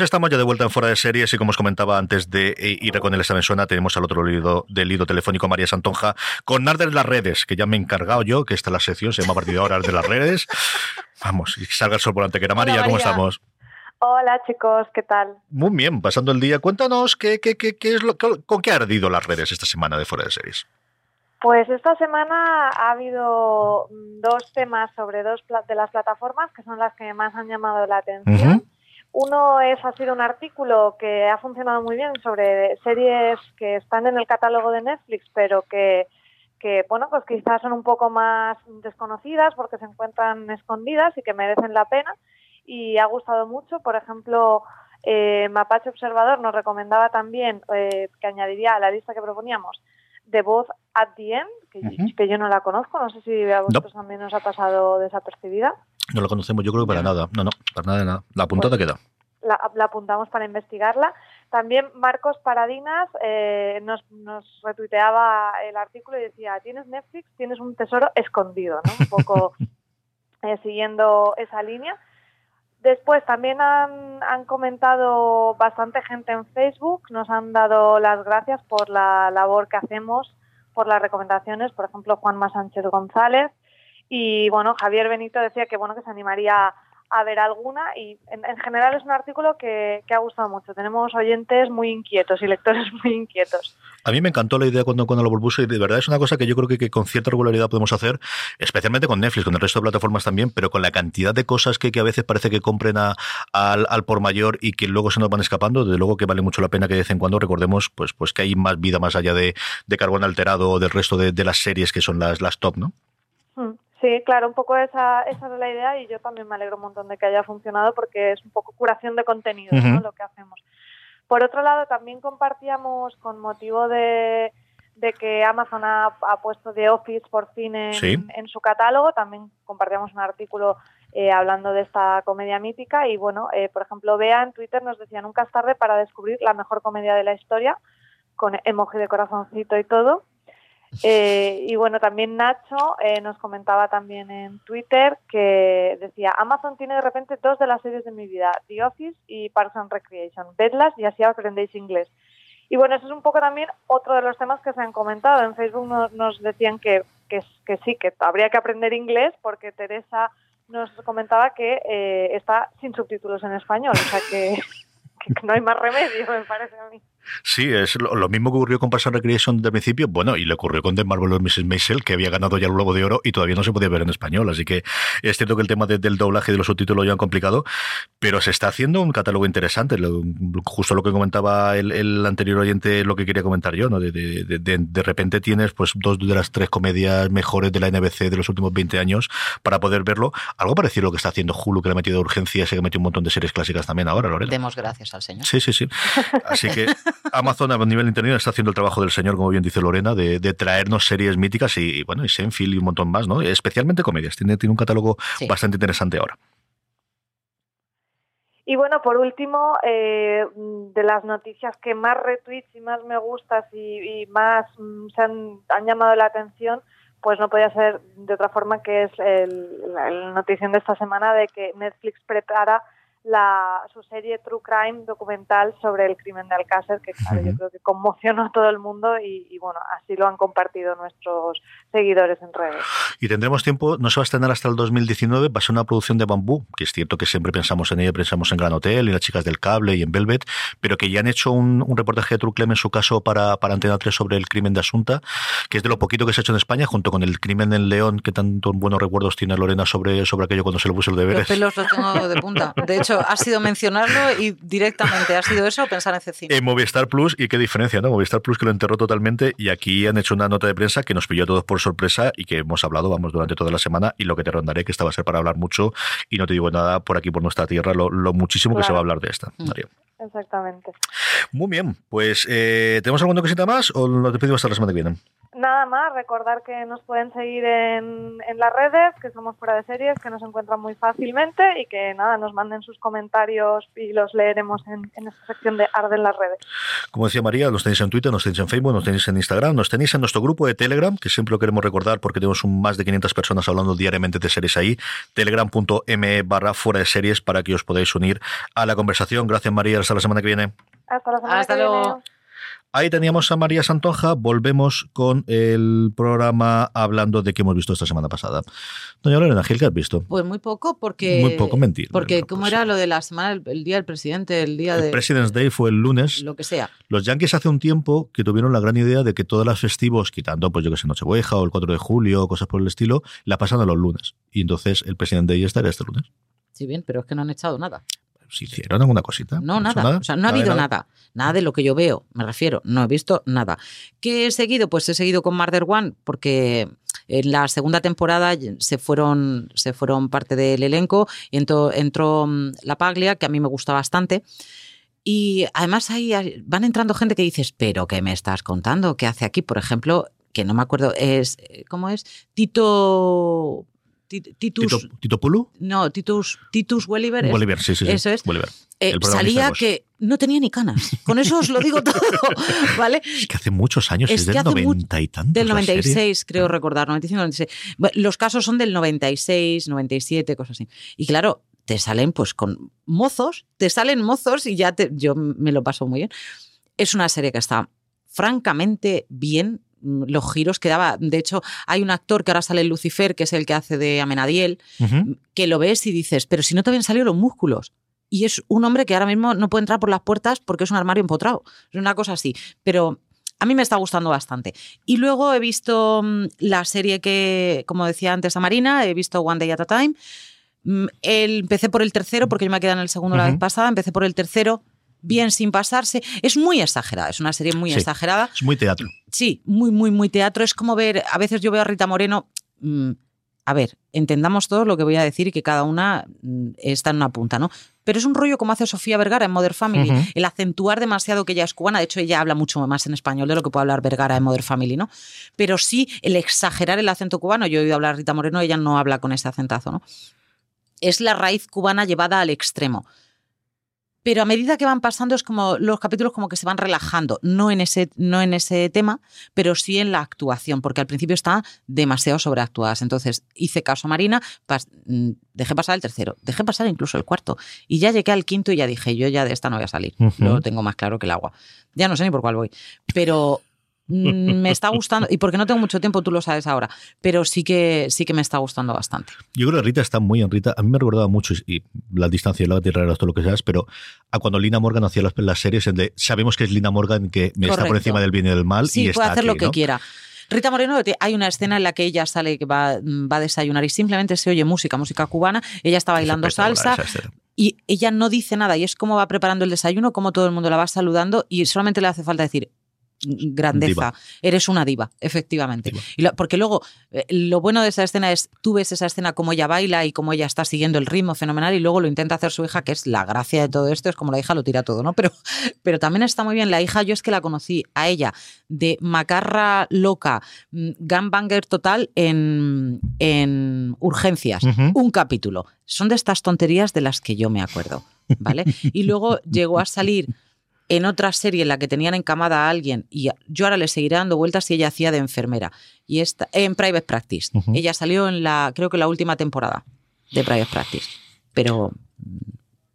Pues estamos ya de vuelta en Fuera de Series y como os comentaba antes de eh, ir con el examen suena, tenemos al otro lado del hilo telefónico María Santonja con Narder de las redes, que ya me he encargado yo, que esta es la sección, se llama Partido Ahora de las redes. Vamos, y salga el sol por que era María, ¿cómo estamos? Hola chicos, ¿qué tal? Muy bien, pasando el día. Cuéntanos qué, qué, qué, qué es lo, con qué ha ardido las redes esta semana de Fuera de Series. Pues esta semana ha habido dos temas sobre dos de las plataformas que son las que más han llamado la atención. Uno es, ha sido un artículo que ha funcionado muy bien sobre series que están en el catálogo de Netflix, pero que, que, bueno, pues quizás son un poco más desconocidas porque se encuentran escondidas y que merecen la pena. Y ha gustado mucho, por ejemplo, eh, Mapache Observador nos recomendaba también eh, que añadiría a la lista que proponíamos de voz at the end, que, yo no la conozco, no sé si a vosotros también os ha pasado desapercibida. No lo conocemos, yo creo que para nada. No, no, para nada nada. La apuntada pues queda. La, apuntamos para investigarla. También Marcos Paradinas eh, nos, nos retuiteaba el artículo y decía, tienes Netflix, tienes un tesoro escondido, ¿no? Un poco eh, siguiendo esa línea. Después también han, han, comentado bastante gente en Facebook, nos han dado las gracias por la labor que hacemos, por las recomendaciones, por ejemplo Juanma Sánchez González, y bueno, Javier Benito decía que bueno que se animaría a ver alguna y en, general es un artículo que, ha gustado mucho. Tenemos oyentes muy inquietos y lectores muy inquietos. A mí me encantó la idea cuando, cuando lo propuse y de verdad es una cosa que yo creo que, con cierta regularidad podemos hacer, especialmente con Netflix, con el resto de plataformas también, pero con la cantidad de cosas que, a veces parece que compren al, por mayor y que luego se nos van escapando, desde luego que vale mucho la pena que de vez en cuando recordemos pues, pues que hay más vida más allá de, carbón alterado o del resto de, las series que son las, las top, ¿no? Hmm. Sí, claro, un poco esa, esa es la idea y yo también me alegro un montón de que haya funcionado porque es un poco curación de contenido ¿no? lo que hacemos. Por otro lado, también compartíamos con motivo de, de que Amazon ha, puesto The Office por fin en, su catálogo, también compartíamos un artículo eh, hablando de esta comedia mítica y bueno, eh, por ejemplo, Bea en Twitter nos decía nunca es tarde para descubrir la mejor comedia de la historia con emoji de corazoncito y todo. Eh, y bueno, también Nacho eh, nos comentaba también en Twitter que decía, Amazon tiene de repente dos de las series de mi vida, The Office y Parks and Recreation. Vedlas y así aprendéis inglés. Y bueno, eso es un poco también otro de los temas que se han comentado. En Facebook nos, decían que, que, sí, que habría que aprender inglés porque Teresa nos comentaba que eh, está sin subtítulos en español, o sea que, que no hay más remedio, me parece a mí. Sí, es lo, mismo que ocurrió con Parks and Recreation de principio, bueno, y le ocurrió con The Marvelous Mrs. Maisel, que había ganado ya el Globo de Oro y todavía no se podía ver en español, así que es cierto que el tema del doblaje y de los subtítulos ya han complicado, pero se está haciendo un catálogo interesante, justo lo que comentaba el, anterior oyente, lo que quería comentar yo, ¿no? De, de, de, repente tienes pues dos de las tres comedias mejores de la NBC de los últimos 20 años para poder verlo, algo parecido a lo que está haciendo Hulu, que le ha metido urgencia, y que metido un montón de series clásicas también ahora, Lorena. Demos gracias al señor. Sí, sí, sí. Así que Amazon a nivel interno está haciendo el trabajo del señor, como bien dice Lorena, de, traernos series míticas y, bueno, y Senfield y un montón más, ¿no? Especialmente comedias. Tiene, tiene un catálogo bastante interesante ahora. Y bueno, por último, eh, de las noticias que más retweets y más me gustas y, más mm, se han, llamado la atención, pues no podía ser de otra forma que es la, la noticia de esta semana de que Netflix prepara la, su serie True Crime documental sobre el crimen de Alcácer, que claro, yo creo que conmocionó a todo el mundo y, bueno, así lo han compartido nuestros seguidores en redes. Y tendremos tiempo, no se va a estrenar hasta el 2019, va a ser una producción de Bambú, que es cierto que siempre pensamos en ella, pensamos en Gran Hotel y las chicas del cable y en Velvet, pero que ya han hecho un, reportaje de True Crime en su caso para, para Antena 3 sobre el crimen de Asunta, que es de lo poquito que se ha hecho en España, junto con el crimen en León, que tanto buenos recuerdos tiene Lorena sobre, sobre aquello cuando se le puso el deber. Los pelos los tengo de punta. De hecho, ha sido mencionarlo y directamente ha sido eso o pensar en Cecina. En Movistar Plus, y qué diferencia, ¿no? Movistar Plus que lo enterró totalmente y aquí han hecho una nota de prensa que nos pilló a todos por sorpresa y que hemos hablado, vamos, durante toda la semana y lo que te rondaré, que esta va a ser para hablar mucho y no te digo nada por aquí, por nuestra tierra, lo, muchísimo que se va a hablar de esta, mm. María. Exactamente. Muy bien, pues eh, ¿tenemos alguna cosita más o lo despedimos hasta la semana que viene? Nada más, recordar que nos pueden seguir en, en, las redes, que somos fuera de series, que nos encuentran muy fácilmente y que nada, nos manden sus comentarios y los leeremos en, en esta sección de Arde en las redes. Como decía María, nos tenéis en Twitter, nos tenéis en Facebook, nos tenéis en Instagram, nos tenéis en nuestro grupo de Telegram, que siempre lo queremos recordar porque tenemos un, más de 500 personas hablando diariamente de series ahí, telegram.me barra fuera de series para que os podáis unir a la conversación. Gracias María, hasta la semana que viene. Hasta la semana Hasta que luego. viene. Ahí teníamos a María Santonja, volvemos con el programa hablando de qué hemos visto esta semana pasada. Doña Lorena Gil, ¿qué has visto? Pues muy poco, porque. Muy poco, mentir. Porque, Lorena, ¿cómo pues. era lo de la semana, el, el día del presidente, el día El de. President's Day fue el lunes. Lo que sea. Los Yankees hace un tiempo que tuvieron la gran idea de que todas las festivos, quitando, pues yo que sé, Nochebueja o el 4 de julio o cosas por el estilo, la pasan a los lunes. Y entonces el Presidente Day estará este lunes. Sí, bien, pero es que no han echado nada. ¿Se hicieron alguna cosita? No, ¿Han hecho nada. O sea, no ha habido nada. nada. de lo que yo veo, me refiero. No he visto nada. ¿Qué he seguido? Pues he seguido con Murder One porque en la segunda temporada se fueron, se fueron parte del elenco y entró, entró mm, La Paglia, que a mí me gusta bastante. Y además ahí van entrando gente que dices, pero ¿qué me estás contando? ¿Qué hace aquí? Por ejemplo, que no me acuerdo, es ¿cómo es? Tito... Titus, ¿Tito, ¿Tito Pulu? No, Titus, Titus Welliver. es- Bolívar, sí, sí, sí. Eso es. Bolívar. eh, salía que no tenía ni canas. Con eso os lo digo todo, ¿vale? Es que hace muchos años, es, Es que del hace mu- 90 y tantos. Del la serie. 96, creo recordar, 95, 96. Bueno, Los casos son del 96, 97, cosas así. Y claro, te salen pues con mozos, te salen mozos y ya te, yo me lo paso muy bien. Es una serie que está francamente bien. Mm, Los giros que daba. De hecho, hay un actor que ahora sale en Lucifer, que es el que hace de Amenadiel, Ujú. que lo ves y dices, pero si no te habían salido los músculos. Y es un hombre que ahora mismo no puede entrar por las puertas porque es un armario empotrado. Es una cosa así. Pero a mí me está gustando bastante. Y luego he visto mm, la serie que, como decía antes a Marina, he visto One Day at a Time. Mm, el- empecé por el tercero porque yo me quedé en el segundo la vez pasada. Empecé por el tercero, bien sin pasarse. Es muy exagerada, es una serie muy Sí. exagerada. Es muy teatro. Sí, muy, muy, muy teatro. Es como ver, a veces yo veo a Rita Moreno. mm, a ver, entendamos todo lo que voy a decir y que cada una mm, está en una punta, ¿no? Pero es un rollo como hace Sofía Vergara en Mother Family, el acentuar demasiado que ella es cubana. De hecho, ella habla mucho más en español de lo que puede hablar Vergara en Mother Family, ¿no? Pero sí el exagerar el acento cubano. Yo he oído hablar a Rita Moreno, ella no habla con ese acentazo, ¿no? Es la raíz cubana llevada al extremo. Pero a medida que van pasando es como los capítulos como que se van relajando, no en ese, no en ese tema, pero sí en la actuación, porque al principio están demasiado sobreactuadas. Entonces hice caso a Marina, pas- mm, dejé pasar el tercero, dejé pasar incluso el cuarto. Y ya llegué al quinto y ya dije, yo ya de esta no voy a salir. Ujú. Lo tengo más claro que el agua. Ya no sé ni por cuál voy. Pero me está gustando, y porque no tengo mucho tiempo, tú lo sabes ahora, pero sí que, sí que me está gustando bastante. Yo creo que Rita está muy en Rita. A mí me recordaba mucho, y la distancia de la tierra, todo lo que seas, pero a cuando Lina Morgan hacía las, las series, en de, sabemos que es Lina Morgan que me está por encima del bien y del mal. Sí, y puede está hacer lo que ¿no? quiera. Rita Moreno, te- hay una escena en la que ella sale, que va, va a desayunar y simplemente se oye música, música cubana, ella está bailando Es salsa y ella no dice nada y es como va preparando el desayuno, como todo el mundo la va saludando y solamente le hace falta decir "Mm, grandeza, Diva. eres una diva, efectivamente. Diva. Y lo- porque luego eh, lo bueno de esa escena es tú ves esa escena como ella baila y como ella está siguiendo el ritmo fenomenal y luego lo intenta hacer su hija, que es la gracia de todo esto, es como la hija lo tira todo, ¿no? Pero, pero también está muy bien la hija, yo es que la conocí a ella de macarra loca, mm, gunbanger total en, en urgencias, un capítulo. Son de estas tonterías de las que yo me acuerdo, ¿vale? Y luego llegó a salir en otra serie en la que tenían encamada a alguien y yo ahora le seguiré dando vueltas y ella hacía de enfermera. Y esta, en Private Practice. Ella salió en la, creo que la última temporada de Private Practice. Pero mm,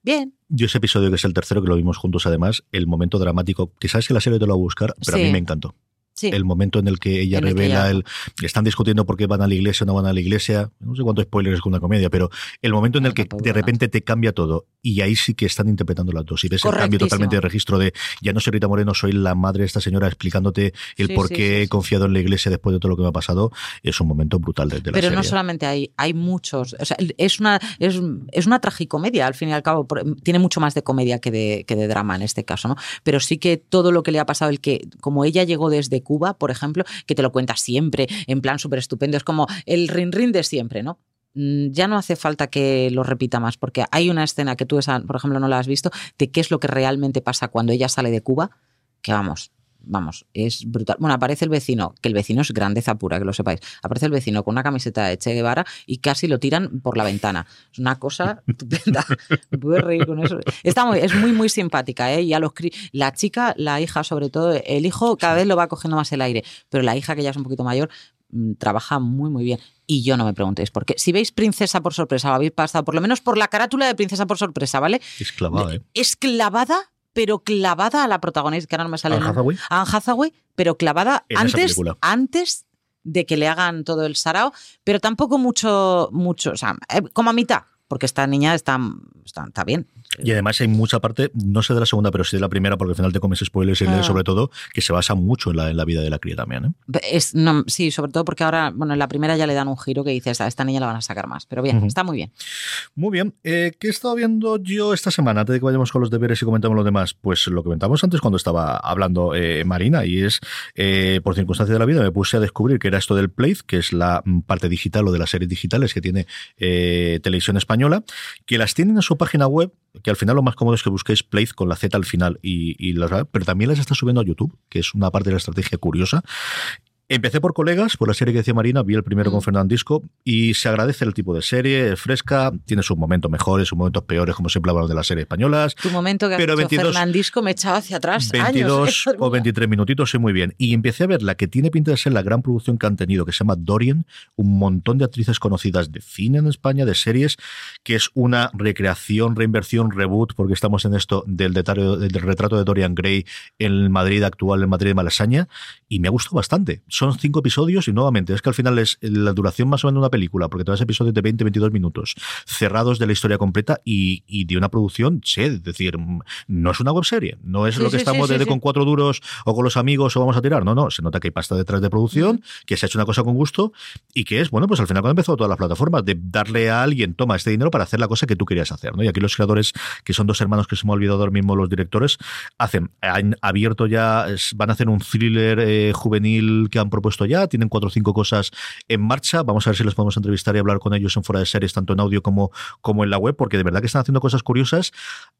bien. Yo ese episodio que es el tercero, que lo vimos juntos además, el momento dramático, que sabes que la serie te lo va a buscar, pero a mí me encantó. Sí. El momento en el que ella En el que revela el. Están discutiendo por qué van a la iglesia o no van a la iglesia. No sé cuánto spoiler es con una comedia, pero el momento en el que de repente te cambia todo. Y ahí sí que están interpretando las dos. Y ves el cambio totalmente de registro de ya no soy Rita Moreno, soy la madre de esta señora explicándote el Sí, por qué sí, he confiado en la iglesia después de todo lo que me ha pasado. Es un momento brutal de, de la Pero serie. no solamente hay, hay muchos. O sea, es una, es, es una tragicomedia, al fin y al cabo. Tiene mucho más de comedia que de, que de drama en este caso, ¿no? Pero sí que todo lo que le ha pasado, el que, como ella llegó desde Cuba, por ejemplo, que te lo cuenta siempre, en plan súper estupendo, es como el rin rin de siempre, ¿no? Mm, Ya no hace falta que lo repita más, porque hay una escena que tú, esa, por ejemplo, no la has visto, de qué es lo que realmente pasa cuando ella sale de Cuba, que vamos, vamos, es brutal. Bueno, aparece el vecino, que el vecino es grandeza pura, que lo sepáis. Aparece el vecino con una camiseta de Che Guevara y casi lo tiran por la ventana. Es una cosa estupenda. Me pude reír con eso. Está muy, es muy, muy simpática, ¿eh? Y a los la chica, la hija, sobre todo, el hijo cada vez lo va cogiendo más el aire, pero la hija, que ya es un poquito mayor, mm, trabaja muy, muy bien. Y yo no me preguntéis por qué. Si veis Princesa por sorpresa, o habéis pasado por lo menos por la carátula de Princesa por sorpresa, ¿vale? Es clavada, ¿eh? Es clavada pero clavada a la protagonista, que ahora no me sale Anne Hathaway. Anne Hathaway, pero clavada En antes, antes de que le hagan todo el sarao, pero tampoco mucho, mucho, o sea, eh, como a mitad, porque esta niña está, está, está bien. Y además hay mucha parte, no sé de la segunda, pero sí de la primera, porque al final te comes spoilers y Ah. lees sobre todo, que se basa mucho en la, en la vida de la cría también. ¿eh? Es, no, sí, sobre todo porque ahora, bueno, en la primera ya le dan un giro que dices, a esta niña la van a sacar más. Pero bien, está muy bien. Muy bien. Eh, ¿Qué he estado viendo yo esta semana? Antes de que vayamos con los deberes y comentamos lo demás, pues lo comentamos antes cuando estaba hablando eh, Marina, y es, por circunstancia de la vida, me puse a descubrir que era esto del Play, que es la parte digital o de las series digitales que tiene Televisión Española, que las tienen en su página web, que al final lo más cómodo es que busquéis Play con la Z al final, y, y pero también las está subiendo a YouTube, que es una parte de la estrategia curiosa. Empecé por colegas, por la serie que decía Marina, vi el primero con Mm. Fernandisco y se agradece el tipo de serie, es fresca, tiene sus momentos mejores, sus momentos peores, como siempre hablamos de las series españolas. Tu momento que Pero dicho 22 Fernandisco me echaba hacia atrás. 22 años, ¿eh? o 23 minutitos, sí, muy bien. Y empecé a ver la que tiene pinta de ser la gran producción que han tenido, que se llama Dorian, un montón de actrices conocidas de cine en España, de series, que es una recreación, reinversión, reboot, porque estamos en esto del, detalle, del retrato de Dorian Gray en Madrid actual, en Madrid de Malasaña, y me ha gustado bastante. Son cinco episodios y nuevamente es que al final es la duración más o menos de una película, porque te vas episodios de 20-22 minutos, cerrados de la historia completa y, y de una producción, che, es decir, mm, no es una webserie, no es Sí, lo que sí, estamos sí, de, sí, con cuatro duros o con los amigos o vamos a tirar, no, no, se nota que hay pasta detrás de producción, que se ha hecho una cosa con gusto y que es, bueno, pues al final cuando empezó todas las plataformas, de darle a alguien, toma este dinero para hacer la cosa que tú querías hacer, ¿no? Y aquí los creadores, que son dos hermanos que se me ha olvidado ahora mismo los directores, hacen, han abierto ya, van a hacer un thriller eh, juvenil que han propuesto ya, tienen cuatro o cinco cosas en marcha, vamos a ver si les podemos entrevistar y hablar con ellos en fuera de series, tanto en audio como, como en la web, porque de verdad que están haciendo cosas curiosas,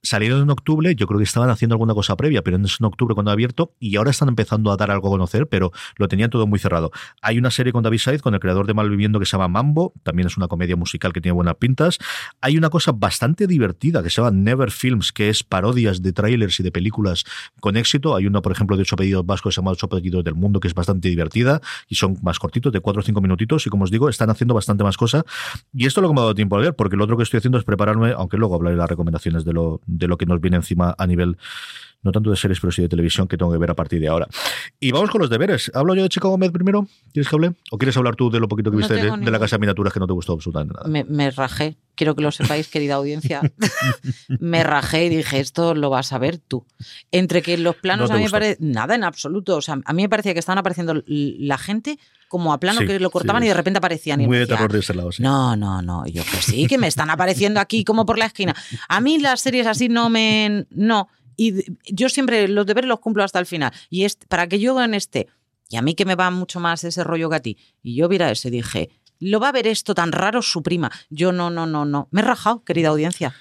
salieron en octubre, yo creo que estaban haciendo alguna cosa previa, pero en octubre cuando ha abierto, y ahora están empezando a dar algo a conocer, pero lo tenían todo muy cerrado. Hay una serie con David Said, con el creador de Malviviendo, que se llama Mambo, también es una comedia musical que tiene buenas pintas. Hay una cosa bastante divertida que se llama Never Films, que es parodias de trailers y de películas con éxito. Hay una, por ejemplo, de ocho apellidos vascos se llama Ocho apellidos del mundo, que es bastante divertida y son más cortitos, de cuatro o cinco minutitos, y como os digo, están haciendo bastante más cosa. Y esto es lo que me ha dado tiempo a ver, porque lo otro que estoy haciendo es prepararme, aunque luego hablaré de las recomendaciones de lo, de lo que nos viene encima a nivel no tanto de series, pero sí de televisión que tengo que ver a partir de ahora. Y vamos con los deberes. ¿Hablo yo de Chicago Med primero? ¿Quieres que hable? ¿O quieres hablar tú de lo poquito que No viste de, la casa de miniaturas que no te gustó absolutamente nada? Me, me rajé. Quiero que lo sepáis, querida audiencia. me rajé y dije, esto lo vas a ver tú. Entre que los planos No a mí me parece... Nada en absoluto. O sea, a mí me parecía que estaban apareciendo la gente como a plano Sí, que lo cortaban sí, y de repente aparecían. y Muy de terror de ese lado, sí. No, no, no. Y Yo que sí, que me están apareciendo aquí como por la esquina. A mí las series así no me... No. Y yo siempre los deberes los cumplo hasta el final. Y es para que yo en este... Y a mí que me va mucho más ese rollo que a ti. Y yo viera ese dije, lo va a ver esto tan raro su prima. Yo no, no, no, no. Me he rajado, querida audiencia.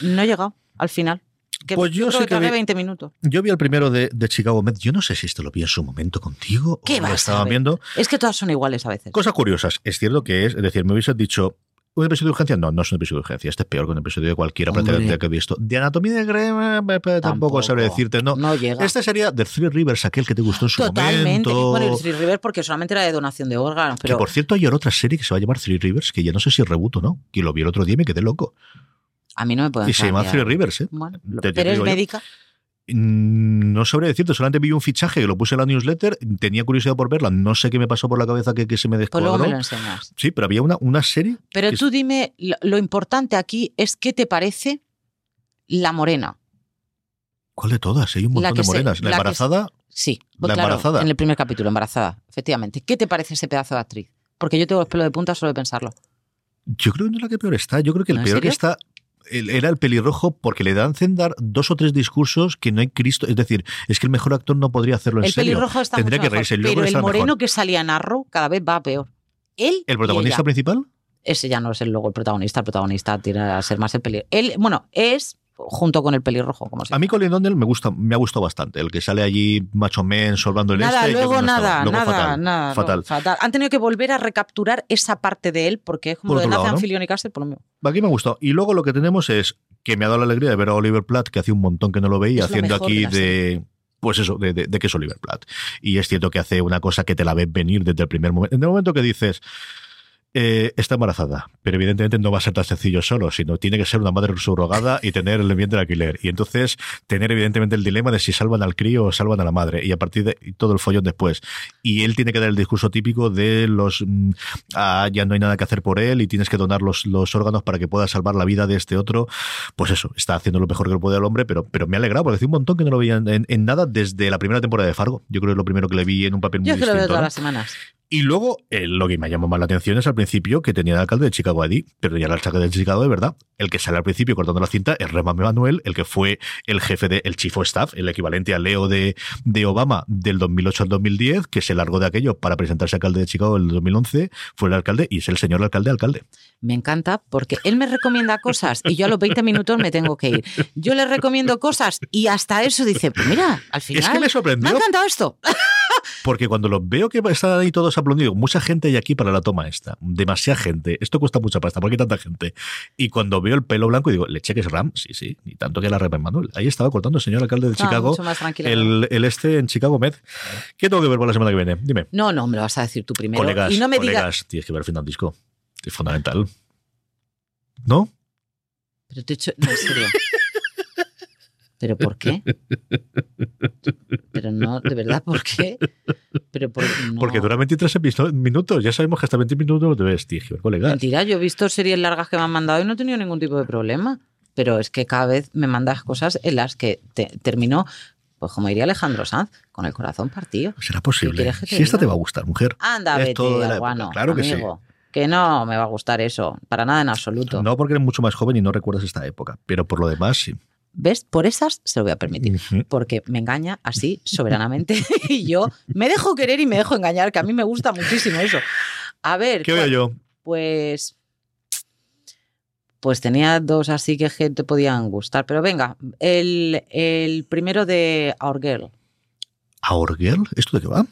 No he llegado al final. Que Pues yo creo sí que que tragué vi- 20 minutos. Yo vi el primero de, de Chicago Med. Yo no sé si esto lo vi en su momento contigo ¿Qué o lo vas a ver? viendo. Es que todas son iguales a veces. Cosas curiosas. Es cierto que es, es decir, me hubieses dicho. ¿Un episodio de urgencia? No, no es un episodio de urgencia. Este es peor que un episodio de cualquiera prácticamente que he visto. De Anatomía de Grey, eh, tampoco, Tampoco. sabré decirte. No. No llega. Este sería The Three Rivers, aquel que te gustó en su Totalmente. momento. Bueno, y Three River porque solamente era de donación de órganos. Que Pero por cierto hay otra serie que se va a llamar Three Rivers, que ya no sé si reboot o no. Que lo vi el otro día y me quedé loco. a mí no me pueden Y se llama. Three Rivers, ¿eh? Bueno, pero es yo. Mm, No sabré decirte, solamente vi un fichaje que lo puse en la newsletter, tenía curiosidad por verla, no sé qué me pasó por la cabeza que, que se me Pues luego descuadró. me lo enseñas. Sí, pero había una, una serie. Pero tú dime, lo, lo importante aquí es qué te parece la morena. ¿Cuál de todas? Hay un montón de se- morenas. La, embarazada, Sí, pues La claro, embarazada. en el primer capítulo, embarazada, efectivamente. ¿Qué te parece ese pedazo de actriz? Porque yo tengo el pelo de punta solo de pensarlo. yo creo que no es la que peor está. Yo creo que el ¿No, en peor que está era el pelirrojo porque le dan dar dos o tres discursos que no hay Cristo. Es decir, es que el mejor actor no podría hacerlo en el serio. pelirrojo está Tendría mucho que mejor, reírse. Luego pero el moreno mejor. que salía en Arrow cada vez va peor. Él ¿El y protagonista ella. principal? Ese ya no es el, luego el protagonista. El protagonista tiene a ser más el pelirrojo. Él, bueno, es junto con el pelirrojo. Como a mí Colin Donnell me gusta, me ha gustado bastante. El que sale allí macho men solvando el nada, este. Luego nada, luego nada, fatal, nada. fatal. no, fatal. Han tenido que volver a recapturar esa parte de él porque es como Por lo de lado, Nathan ¿no? Fillion y Castle, por lo mismo. Aquí me ha gustado. Y luego lo que tenemos es que me ha dado la alegría de ver a Oliver Platt, que hace un montón que no lo veía, Es haciendo aquí de de. Pues eso, de, de- de que es Oliver Platt. Y es cierto que hace una cosa que te la ves venir desde el primer momento. En el momento que dices. Eh, está embarazada, pero evidentemente no va a ser tan sencillo solo, sino tiene que ser una madre subrogada y tener el bien del alquiler. Y entonces tener evidentemente el dilema de si salvan al crío o salvan a la madre. Y a partir de todo el follón después. Y él tiene que dar el discurso típico de los mm, ah, ya no hay nada que hacer por él y tienes que donar los, los órganos para que pueda salvar la vida de este otro. Pues eso, está haciendo lo mejor que puede el hombre, pero, pero me ha alegrado porque hace un montón que no lo veía en, en nada desde la primera temporada de Fargo. Yo creo que es lo primero que le vi en un papel muy Yo que lo veo distinto. todas ¿no? las semanas. Y luego, eh, lo que me llamó más la atención es al principio que tenía el alcalde de Chicago allí, pero ya el alcalde de Chicago de verdad. El que sale al principio cortando la cinta es Rema Manuel, el que fue el jefe del Chief of Staff, el equivalente a Leo de, de Obama del 2008 al 2010, que se largó de aquello para presentarse alcalde de Chicago en el 2011, fue el alcalde y es el señor alcalde alcalde. Me encanta porque él me recomienda cosas y yo a los 20 minutos me tengo que ir. Yo le recomiendo cosas y hasta eso dice, pues mira, al final Es que me me sorprendió ha encantado esto. Porque cuando los veo que están ahí todos aplaudidos, mucha gente hay aquí para la toma esta, demasiada gente, esto cuesta mucha pasta, ¿por qué tanta gente? Y cuando veo el pelo blanco digo, ¿le cheques Ram? Sí, sí, y tanto que la Rema Manuel. Ahí estaba cortando el señor alcalde de Ah, Chicago, mucho más tranquila. el, el este en Chicago Med. ¿Qué tengo que ver por la semana que viene? Dime. No, no, me lo vas a decir tú primero. colegas, y no me digas, tienes que ver Final Disco. Es fundamental. ¿No? pero te he hecho, no, en serio. ¿Pero por qué? Pero no, de verdad, ¿por qué? Pero por, no. Porque dura 23 episo- minutos. Ya sabemos que hasta 20 minutos lo te ves, tienes que ver, colegas. Mentira, yo he visto series largas que me han mandado y no he tenido ningún tipo de problema. Pero es que cada vez me mandas cosas en las que te, termino, pues como diría Alejandro Sanz, con el corazón partido. ¿Será ¿Qué posible? Si esta te va a gustar, mujer. Anda, Es vete, de época, claro que sí. Que no me va a gustar eso, para nada en absoluto. No porque eres mucho más joven y no recuerdas esta época, pero por lo demás sí. ¿Ves? Por esas se lo voy a permitir. Porque me engaña así soberanamente y yo me dejo querer y me dejo engañar, que a mí me gusta muchísimo eso. A ver, ¿Qué veo yo? Pues. Pues tenía dos así que te podían gustar. Pero venga, el, el primero de Our Girl. ¿Our Girl? ¿Esto de qué va?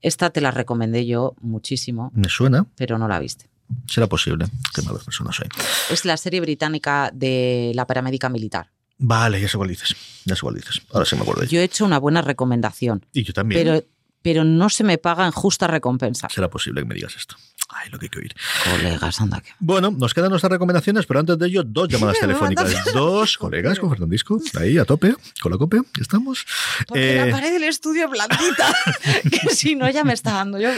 Esta te la recomendé yo muchísimo, Me suena. pero no la viste. Será posible. Qué malas personas soy. Es la serie británica de la paramédica militar. Vale, ya sé cuál dices. Ya sé cuál dices. Ahora sí me acuerdo. Yo he hecho una buena recomendación, Y yo también. pero, pero no se me paga en justa recompensa. Será posible que me digas esto. Ay, lo que hay que oír. Colegas, anda que. Bueno, nos quedan nuestras recomendaciones, pero antes de ello, dos llamadas telefónicas. Dos colegas con Fernandisco. Ahí, a tope, con la copia. ¿Estamos? Porque Eh, la pared del estudio es blandita. que si no, ya me está dando yo.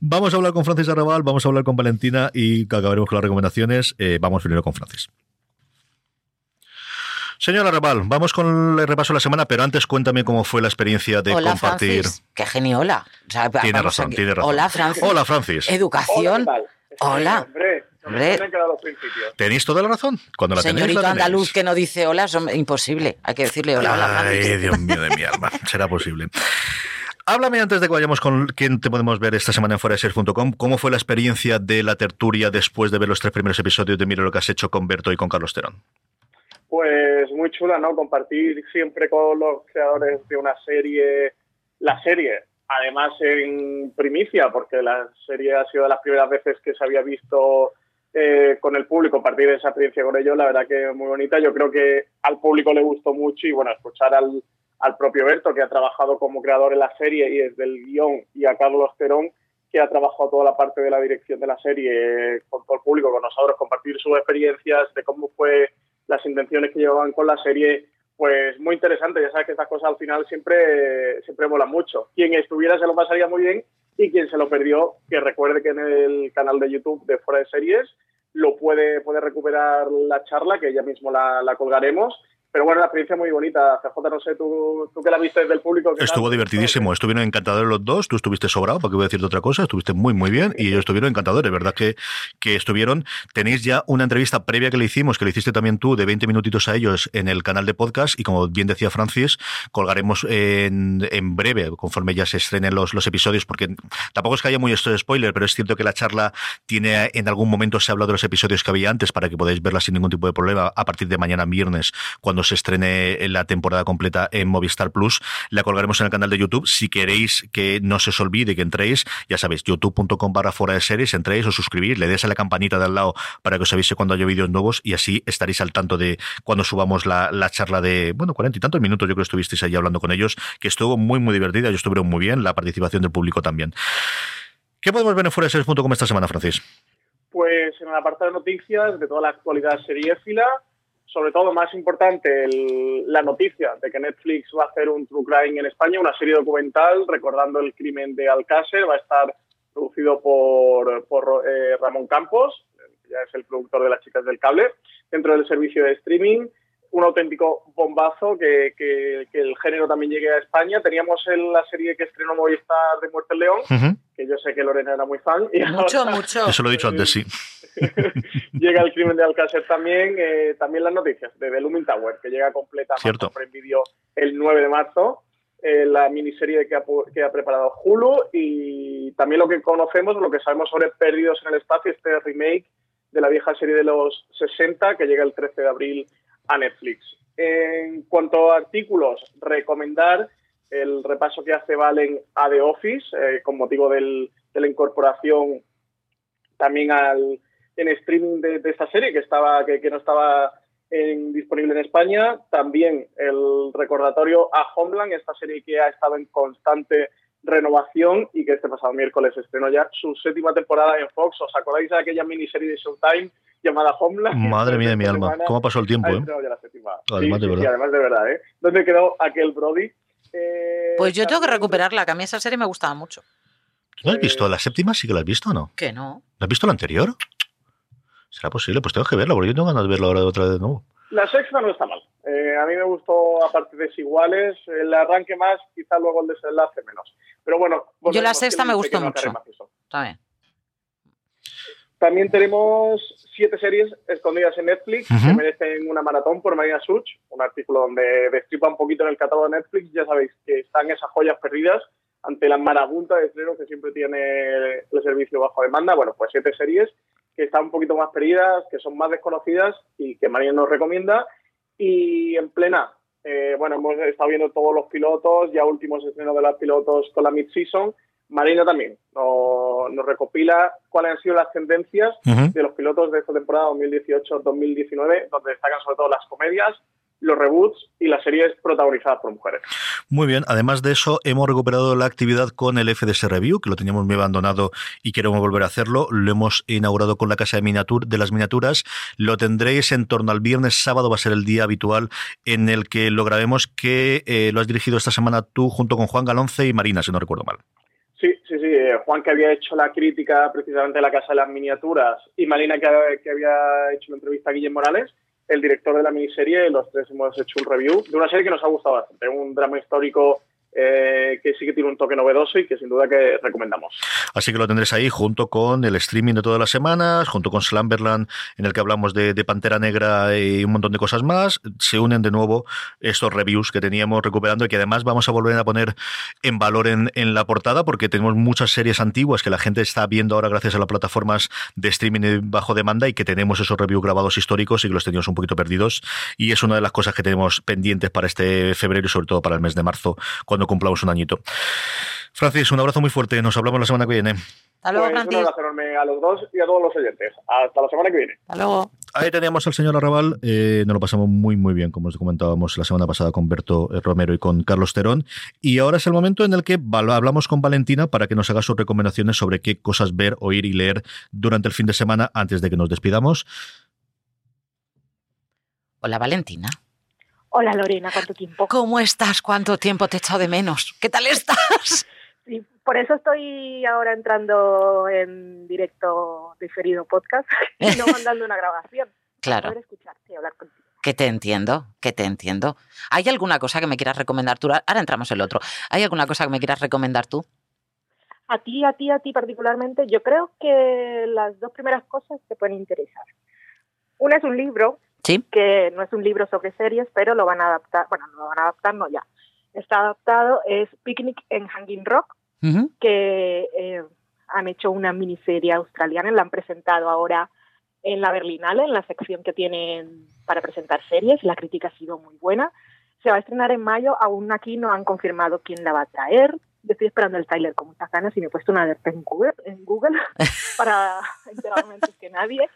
Vamos a hablar con Francis Arrabal, vamos a hablar con Valentina y acabaremos con las recomendaciones. Eh, vamos primero con Francis. Señor Arrabal, vamos con el repaso de la semana, pero antes cuéntame cómo fue la experiencia de Hola, compartir. Francis. Qué geniola. O sea, Tiene razón, aquí. tiene razón. Hola, Francis. Hola, Francis. Educación. Hola. Hombre, Hombre. Tenéis toda la razón. Cuando la tenéis, Señorito la tenéis. andaluz que no dice hola, es imposible. Hay que decirle hola, hola, Ay, Francis. Dios mío de mi alma. Será posible. Háblame antes de que vayamos con quién te podemos ver esta semana en fueradeseries.com. ¿Cómo fue la experiencia de la tertulia después de ver los tres primeros episodios de Mira lo que has hecho con Berto y con Carlos Terón? Pues muy chula, ¿no? Compartir siempre con los creadores de una serie, la serie, además en primicia, porque la serie ha sido de las primeras veces que se había visto eh, con el público, compartir esa experiencia con ellos, la verdad que muy bonita. Yo creo que al público le gustó mucho y bueno, escuchar al, al propio Berto, que ha trabajado como creador en la serie y desde el guion, y a Carlos Terón, que ha trabajado toda la parte de la dirección de la serie eh, con todo el público, con nosotros, compartir sus experiencias de cómo fue las intenciones que llevaban con la serie, pues muy interesante. Ya sabes que estas cosas al final siempre, siempre molan mucho. Quien estuviera se lo pasaría muy bien y quien se lo perdió, que recuerde que en el canal de YouTube de Fuera de Series lo puede, puede recuperar la charla, que ya mismo la, la colgaremos. Pero bueno, la experiencia muy bonita. CJ, no sé, tú, tú que la viste desde el público. Estuvo divertidísimo, estuvieron encantadores los dos, tú estuviste sobrado, para que voy a decirte otra cosa, estuviste muy, muy bien y ellos estuvieron encantadores, ¿verdad? Que, que estuvieron. Tenéis ya una entrevista previa que le hicimos, que le hiciste también tú, de 20 minutitos a ellos en el canal de podcast y como bien decía Francis, colgaremos en, en breve, conforme ya se estrenen los, los episodios, porque tampoco es que haya muy esto de spoiler, pero es cierto que la charla tiene, en algún momento se ha hablado de los episodios que había antes para que podáis verla sin ningún tipo de problema a partir de mañana viernes, cuando se estrene la temporada completa en Movistar Plus. La colgaremos en el canal de YouTube. Si queréis que no se os olvide que entréis, ya sabéis, youtube.com barra fuera de series, entréis, o suscribís, le des a la campanita de al lado para que os avise cuando haya vídeos nuevos y así estaréis al tanto de cuando subamos la, la charla de, bueno, cuarenta y tantos minutos yo creo que estuvisteis ahí hablando con ellos, que estuvo muy, muy divertida, ellos estuvieron muy bien, la participación del público también. ¿Qué podemos ver en fuera de series.com esta semana, Francis? Pues en el apartado de noticias de toda la actualidad seriéfila, sobre todo más importante la noticia de que Netflix va a hacer un True Crime en España, una serie documental recordando el crimen de Alcácer, va a estar producido por, por eh, Ramón Campos, que ya es el productor de Las Chicas del Cable, dentro del servicio de streaming. Un auténtico bombazo que, que, que el género también llegue a España. Teníamos el, la serie que estrenó Movistar de Muerte en León, uh -huh. que yo sé que Lorena era muy fan. Y mucho, ahora, mucho. Eso lo he dicho antes, sí. llega el crimen de Alcácer también, eh, también las noticias de The Looming Tower, que llega completa Cierto. vídeo el 9 de marzo, eh, la miniserie que ha, que ha, preparado Hulu y también lo que conocemos, lo que sabemos sobre Perdidos en el Espacio, este remake de la vieja serie de los 60 que llega el 13 de abril a Netflix. En cuanto a artículos, recomendar el repaso que hace Valen a The Office eh, con motivo del, de la incorporación también al, en streaming de, esta serie que estaba que, que no estaba disponible en España. También el recordatorio a Homeland, esta serie que ha estado en constante renovación y que este pasado miércoles estrenó ya su séptima temporada en Fox. ¿Os acordáis de aquella miniserie de Showtime llamada Homeland? Madre mía de mi alma, ¿cómo ha pasado el tiempo? Eh? La. Además, sí, de verdad. Sí, además de verdad, ¿eh? ¿Dónde quedó aquel Brody? Eh, pues yo tengo que recuperarla, que a mí esa serie me gustaba mucho. ¿No has visto la séptima? ¿Sí que la has visto o no? Que no. ¿No has visto la anterior? ¿Será posible? Pues tengo que verla, porque yo tengo ganas de verla ahora de otra vez de nuevo. La sexta no está mal. Eh, a mí me gustó a partes desiguales. El arranque más, quizá luego el desenlace menos. Pero bueno. Yo la sexta me gustó mucho. Está bien. También tenemos siete series escondidas en Netflix uh -huh. que merecen una maratón por Marina Such, un artículo donde destripa un poquito en el catálogo de Netflix. Ya sabéis que están esas joyas perdidas ante la marabunta de estreno que siempre tiene el servicio bajo demanda. Bueno, pues siete series que están un poquito más perdidas, que son más desconocidas y que Marina nos recomienda. Y en plena, eh, bueno, hemos estado viendo todos los pilotos, ya últimos estrenos de los pilotos con la mid-season. Marina también nos, nos, recopila cuáles han sido las tendencias uh -huh. de los pilotos de esta temporada 2018-2019, donde destacan sobre todo las comedias, los reboots y las series protagonizadas por mujeres. Muy bien, además de eso, hemos recuperado la actividad con el FDS Review, que lo teníamos muy abandonado y queremos volver a hacerlo. Lo hemos inaugurado con la Casa de, miniatur de las Miniaturas. Lo tendréis en torno al viernes, sábado va a ser el día habitual en el que lo grabemos, que eh, lo has dirigido esta semana tú junto con Juan Galonce y Marina, si no recuerdo mal. Sí, sí, sí. Eh, Juan que había hecho la crítica precisamente de la Casa de las Miniaturas y Marina que, que había hecho una entrevista a Guillermo Morales el director de la miniserie, los tres hemos hecho un review de una serie que nos ha gustado bastante, un drama histórico eh, que sí que tiene un toque novedoso y que sin duda que recomendamos. Así que lo tendréis ahí junto con el streaming de todas las semanas, junto con Slamberland, en el que hablamos de, Pantera Negra y un montón de cosas más. Se unen de nuevo estos reviews que teníamos recuperando y que además vamos a volver a poner en valor en, en la portada porque tenemos muchas series antiguas que la gente está viendo ahora gracias a las plataformas de streaming bajo demanda y que tenemos esos reviews grabados históricos y que los teníamos un poquito perdidos. Y es una de las cosas que tenemos pendientes para este febrero y sobre todo para el mes de marzo, cuando cumplamos un añito. Francis, un abrazo muy fuerte. Nos hablamos la semana que viene. Hasta luego, pues Francis. Un abrazo enorme a los dos y a todos los oyentes. Hasta la semana que viene. Hasta luego. Ahí teníamos al señor Arrabal. Eh, nos lo pasamos muy, muy bien, como os comentábamos la semana pasada con Berto Romero y con Carlos Terón. Y ahora es el momento en el que hablamos con Valentina para que nos haga sus recomendaciones sobre qué cosas ver, oír y leer durante el fin de semana antes de que nos despidamos. Hola, Valentina. Hola Lorena, ¿cuánto tiempo? ¿Cómo estás? ¿Cuánto tiempo te he echado de menos? ¿Qué tal estás? Sí, por eso estoy ahora entrando en directo diferido podcast y no mandando una grabación. Claro. Para poder escucharte y hablar contigo. Que te entiendo, que te entiendo. ¿Hay alguna cosa que me quieras recomendar tú? Ahora entramos en el otro. ¿Hay alguna cosa que me quieras recomendar tú? A ti, a ti, a ti particularmente, yo creo que las dos primeras cosas te pueden interesar. Una es un libro, ¿Sí? que no es un libro sobre series, pero lo van a adaptar, bueno, no lo van a adaptar, no ya. Está adaptado, es Picnic en Hanging Rock, Ujú. que eh, han hecho una miniserie australiana, la han presentado ahora en la Berlinale, en la sección que tienen para presentar series. La crítica ha sido muy buena. Se va a estrenar en mayo, aún aquí no han confirmado quién la va a traer. Yo estoy esperando el trailer con muchas ganas y me he puesto una alerta en Google, en Google para enterarme antes que nadie.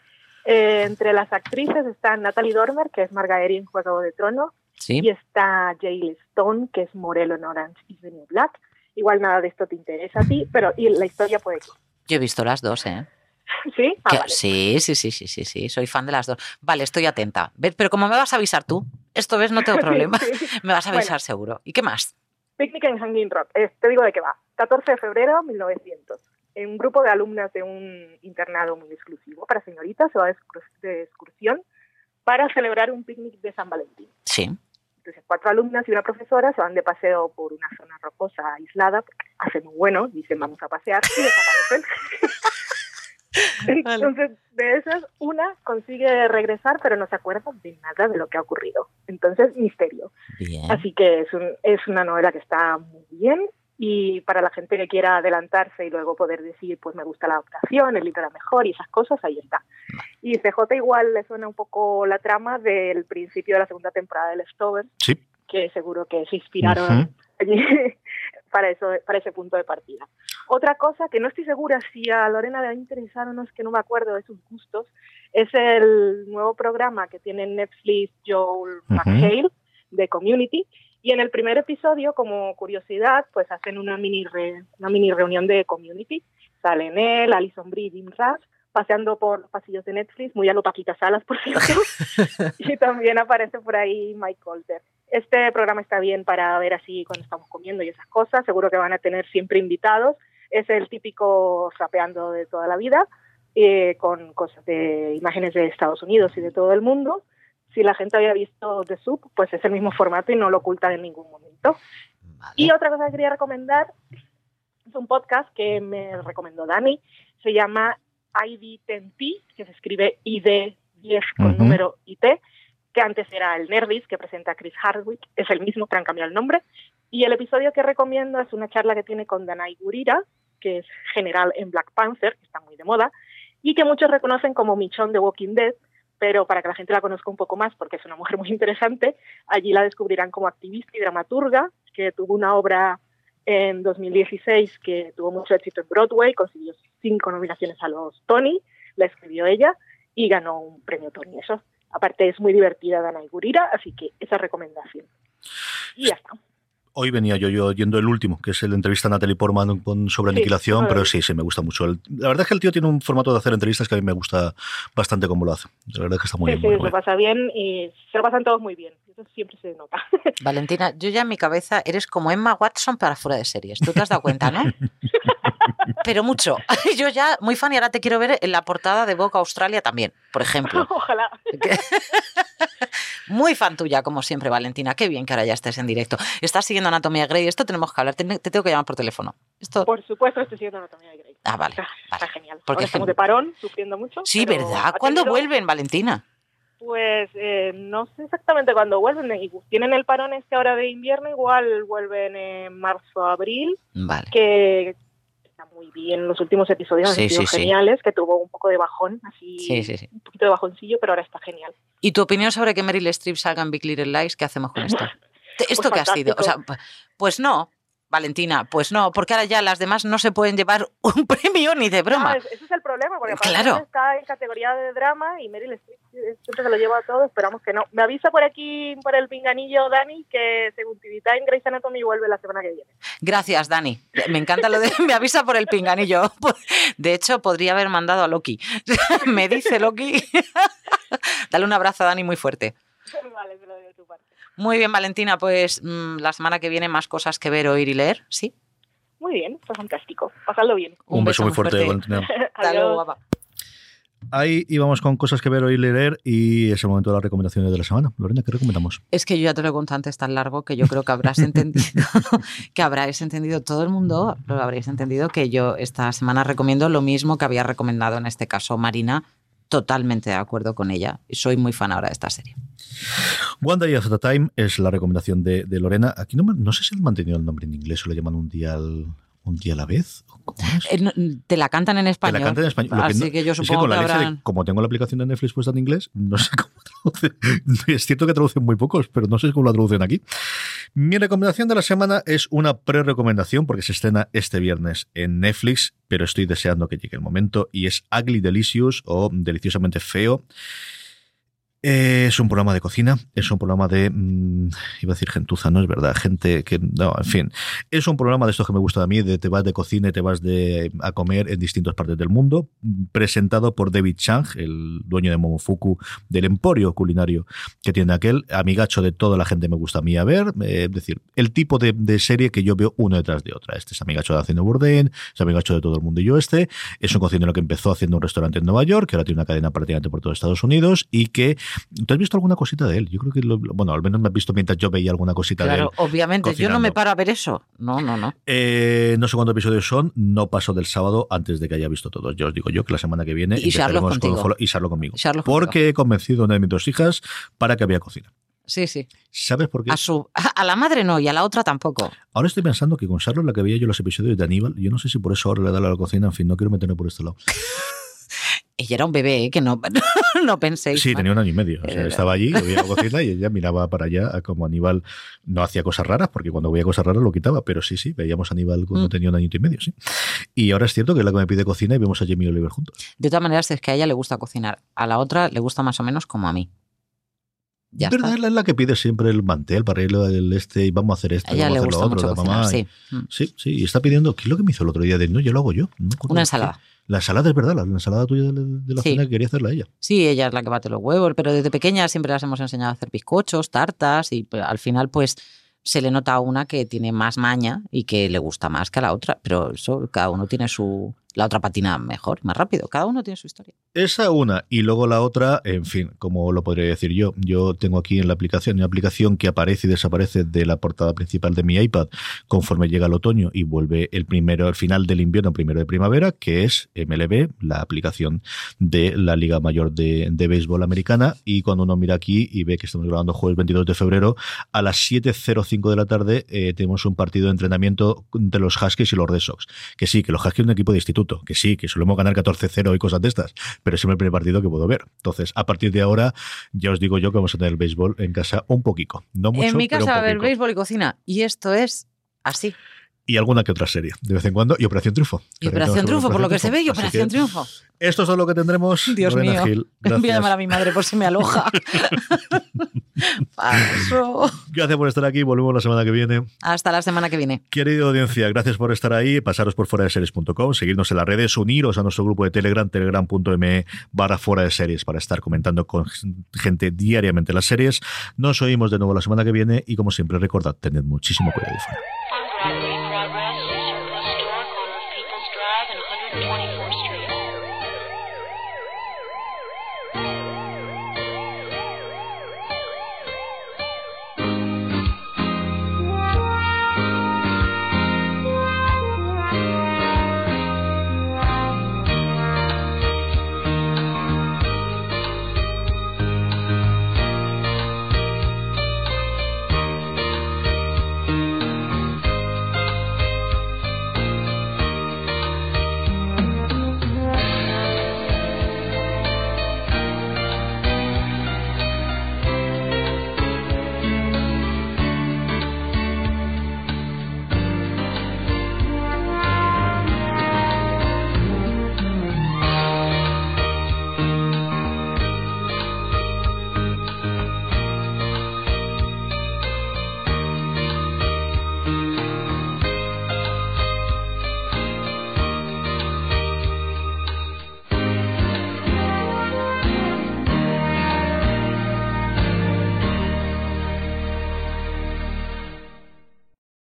Eh, entre las actrices está Natalie Dormer, que es Margaery en Juego de Tronos, Sí. y está Jayle Stone, que es Morello en Orange is the New Black. Igual nada de esto te interesa a ti, pero y la historia puede que Yo he visto las dos, ¿eh? sí. Ah, vale. Sí, sí, sí, sí, sí, sí. Soy fan de las dos. Vale, estoy atenta. ¿Ves? Pero como me vas a avisar tú, esto ves, no tengo problema. Sí. Me vas a Bueno. avisar seguro. ¿Y qué más? Picnic en Hanging Rock. Eh, te digo de qué va. 14 de febrero 1900. Un grupo de alumnas de un internado muy exclusivo para señoritas se va de excurs- de excursión para celebrar un picnic de San Valentín. Sí. Entonces, cuatro alumnas y una profesora se van de paseo por una zona rocosa aislada, porque hace muy bueno, dicen vamos a pasear y desaparecen. Entonces, de esas, una consigue regresar, pero no se acuerda de nada de lo que ha ocurrido. Entonces, misterio. Bien. Así que es, un- es una novela que está muy bien y para la gente que quiera adelantarse y luego poder decir, pues me gusta la adaptación, el libro era mejor y esas cosas, ahí está. Y CJ igual le suena un poco la trama del principio de la segunda temporada del Stover, Sí. que seguro que se inspiraron allí para, eso, para ese punto de partida. Otra cosa que no estoy segura si a Lorena le va a interesar o no, es que no me acuerdo de sus gustos, es el nuevo programa que tiene en Netflix Joel McHale de Community. Y en el primer episodio, como curiosidad, pues hacen una mini, re- una mini reunión de Community. Salen él, Alison Brie Jim Rash paseando por los pasillos de Netflix, muy a lo Paquita Salas, por cierto. y también aparece por ahí Mike Colter. Este programa está bien para ver así cuando estamos comiendo y esas cosas. Seguro que van a tener siempre invitados. Es el típico rapeando de toda la vida, eh, con cosas de imágenes de Estados Unidos y de todo el mundo. Si la gente había visto The Soup, pues es el mismo formato y no lo ocultan en ningún momento. Vale. Y otra cosa que quería recomendar es un podcast que me recomendó Dani. Se llama ID10P, que se escribe ID10 con Ujú. número IT, que antes era el Nerdis, que presenta Chris Hardwick. Es el mismo, pero han cambiado el nombre. Y el episodio que recomiendo es una charla que tiene con Danai Gurira, que es general en Black Panther, que está muy de moda, y que muchos reconocen como Michonne de Walking Dead, pero para que la gente la conozca un poco más, porque es una mujer muy interesante, allí la descubrirán como activista y dramaturga, que tuvo una obra en 2016 que tuvo mucho éxito en Broadway, consiguió cinco nominaciones a los Tony, la escribió ella y ganó un premio Tony. Eso, aparte, es muy divertida Dana Gurira, así que esa recomendación. Y ya está. Hoy venía yo, yo oyendo el último, que es el entrevista a Natalie Portman con- sobre Sí, aniquilación, pero sí, sí, me gusta mucho. El- la verdad es que el tío tiene un formato de hacer entrevistas que a mí me gusta bastante cómo lo hace. La verdad es que está muy sí, bien. sí, muy se bien. pasa bien y se lo pasan todos muy bien. Eso siempre se nota. Valentina, yo ya en mi cabeza eres como Emma Watson para fuera de series. Tú te has dado cuenta, ¿no? Pero mucho. Yo ya, muy fan, y ahora te quiero ver en la portada de Vogue Australia también, por ejemplo. Ojalá. Muy fan tuya, como siempre, Valentina. Qué bien que ahora ya estés en directo. Estás siguiendo Anatomía Grey. Esto tenemos que hablar. Te, te tengo que llamar por teléfono. Esto. Por supuesto, estoy siguiendo Anatomía Grey. Ah, vale. Está, vale. está genial. Porque Ahora estamos de parón, sufriendo mucho. Sí, ¿verdad? ¿Cuándo tenido- vuelven, Valentina? Pues eh, no sé exactamente cuándo vuelven. Y Tienen el parón este ahora de invierno, igual vuelven en marzo, abril, Vale. que está muy bien. Los últimos episodios Sí, han sido sí, sí. geniales, que tuvo un poco de bajón, así Sí, sí, sí. un poquito de bajoncillo, pero ahora está genial. ¿Y tu opinión sobre que Meryl Streep salga en Big Little Lies? ¿Qué hacemos con esto? Te- ¿Esto Pues qué ha sido? O sea, pues no, Valentina, pues no, porque ahora ya las demás no se pueden llevar un premio ni de broma. Es- ese es el problema, porque Claro. está en categoría de drama y Meryl Streep siempre se lo lleva todo, esperamos que no. Me avisa por aquí, por el pinganillo, Dani, que según TV Time, Grey's Anatomy vuelve la semana que viene. Gracias, Dani. Me encanta lo de me avisa por el pinganillo. De hecho, podría haber mandado a Loki. Me dice Loki. Dale un abrazo a Dani muy fuerte. vale, se lo doy de tu parte. Muy bien, Valentina, pues mm, la semana que viene más cosas que ver, oír y leer, ¿sí? Muy bien, fue fantástico. Pasadlo bien. Un, beso muy fuerte, Valentina. Hasta luego, guapa. Ahí íbamos con cosas que ver, oír, leer y es el momento de las recomendaciones de la semana. Lorena, ¿qué recomendamos? Es que yo ya te lo he contado antes tan largo que yo creo que habrás entendido, que habráis entendido todo el mundo, lo habréis entendido que yo esta semana recomiendo lo mismo que había recomendado en este caso Marina, totalmente de acuerdo con ella. Soy muy fan ahora de esta serie. One Day at a Time es la recomendación de, de Lorena. Aquí no, no sé si han mantenido el nombre en inglés o le llaman un día al, un día a la vez. ¿Cómo es? Eh, no, Te la cantan en Te español. la cantan en español. Lo Así no- que yo es que supongo con que la leche de- habrán... como tengo la aplicación de Netflix puesta en inglés, no sé cómo traducen. Es cierto que traducen muy pocos, pero no sé cómo la traducen aquí. Mi recomendación de la semana es una pre-recomendación porque se estrena este viernes en Netflix, pero estoy deseando que llegue el momento y es Ugly Delicious o Deliciosamente Feo. Es un programa de cocina, es un programa de. mm, iba a decir gentuza, no es verdad, gente que. No, en fin. Es un programa de estos que me gusta a mí, de te vas de cocina y te vas de, a comer en distintas partes del mundo, presentado por David Chang, el dueño de Momofuku, del emporio culinario que tiene aquel, amigacho de toda la gente me gusta a mí a ver, eh, es decir, el tipo de, de serie que yo veo uno detrás de otra. Este es amigacho de Haciendo Bourdain, es amigacho de todo el mundo y yo este, es un cocinero que empezó haciendo un restaurante en Nueva York, que ahora tiene una cadena prácticamente por todo Estados Unidos y que ¿Tú has visto alguna cosita de él? Yo creo que, lo- bueno, al menos me has visto mientras yo veía alguna cosita de él. Claro, obviamente, yo no me paro a ver eso. No, no, no. Eh, no sé cuántos episodios son, no paso del sábado antes de que haya visto todos. Ya os digo yo que la semana que viene Y empezaremos con y Sherlock conmigo. Sherlock porque he convencido a una de mis dos hijas para que había cocina. Sí, sí. ¿Sabes por qué? A, su, a la madre no y a la otra tampoco. Ahora estoy pensando que con Sherlock la que veía yo los episodios de Aníbal, yo no sé si por eso ahora le da la cocina, en fin, no quiero meterme por este lado. Ella era un bebé, ¿eh? que no, no penséis. Sí, mal. tenía un año y medio. O sea, Era- estaba allí, la cocina y ella miraba para allá a como Aníbal no hacía cosas raras, porque cuando veía cosas raras lo quitaba, pero sí, sí, veíamos a Aníbal cuando Mm. tenía un añito y medio, sí. Y ahora es cierto que es la que me pide cocina y vemos a Jamie Oliver juntos. De todas maneras, es que a ella le gusta cocinar. A la otra le gusta más o menos como a mí. Ya ¿Verdad? está. Es la que pide siempre el mantel para ir al este y vamos a hacer esto, A ella vamos le a hacer gusta lo otro, mucho la cocinar, mamá. sí. Mm. Sí, sí, y está pidiendo, ¿qué es lo que me hizo el otro día? De, no, ya lo hago yo. No Una qué. La ensalada es verdad, la, la ensalada tuya de, de la Sí. cena que quería hacerla ella. Sí, ella es la que bate los huevos, pero desde pequeña siempre las hemos enseñado a hacer bizcochos, tartas y pues, al final pues se le nota a una que tiene más maña y que le gusta más que a la otra, pero eso cada uno tiene su la otra patina mejor, más rápido, cada uno tiene su historia. Esa una y luego la otra, en fin, como lo podría decir yo, yo tengo aquí en la aplicación una aplicación que aparece y desaparece de la portada principal de mi iPad conforme llega el otoño y vuelve el primero, al final del invierno, primero de primavera, que es MLB, la aplicación de la Liga Mayor de, de Béisbol Americana. Y cuando uno mira aquí y ve que estamos grabando jueves 22 de febrero, a las 7.05 de la tarde eh, tenemos un partido de entrenamiento entre los Huskies y los Red Sox. Que sí, que los Huskies es un equipo de instituto, que sí, que solemos ganar 14-0 y cosas de estas, pero es el primer partido que puedo ver. Entonces, a partir de ahora, ya os digo yo que vamos a tener el béisbol en casa un poquito. No mucho, en mi pero un casa va a haber béisbol y cocina y esto es así. Y alguna que otra serie, de vez en cuando, y Operación Triunfo. Y Operación Triunfo, por lo que se ve, y Operación Triunfo. Esto es todo lo que tendremos. Dios Lorena mío. Voy a llamar a mi madre por si me aloja. Paso. Gracias por estar aquí. Volvemos la semana que viene. Hasta la semana que viene. Querida audiencia, gracias por estar ahí. Pasaros por fuera de series.com, seguirnos en las redes, uniros a nuestro grupo de Telegram, telegram.me barra fuera de series para estar comentando con gente diariamente las series. Nos oímos de nuevo la semana que viene y como siempre recordad, tened muchísimo cuidado. fuera.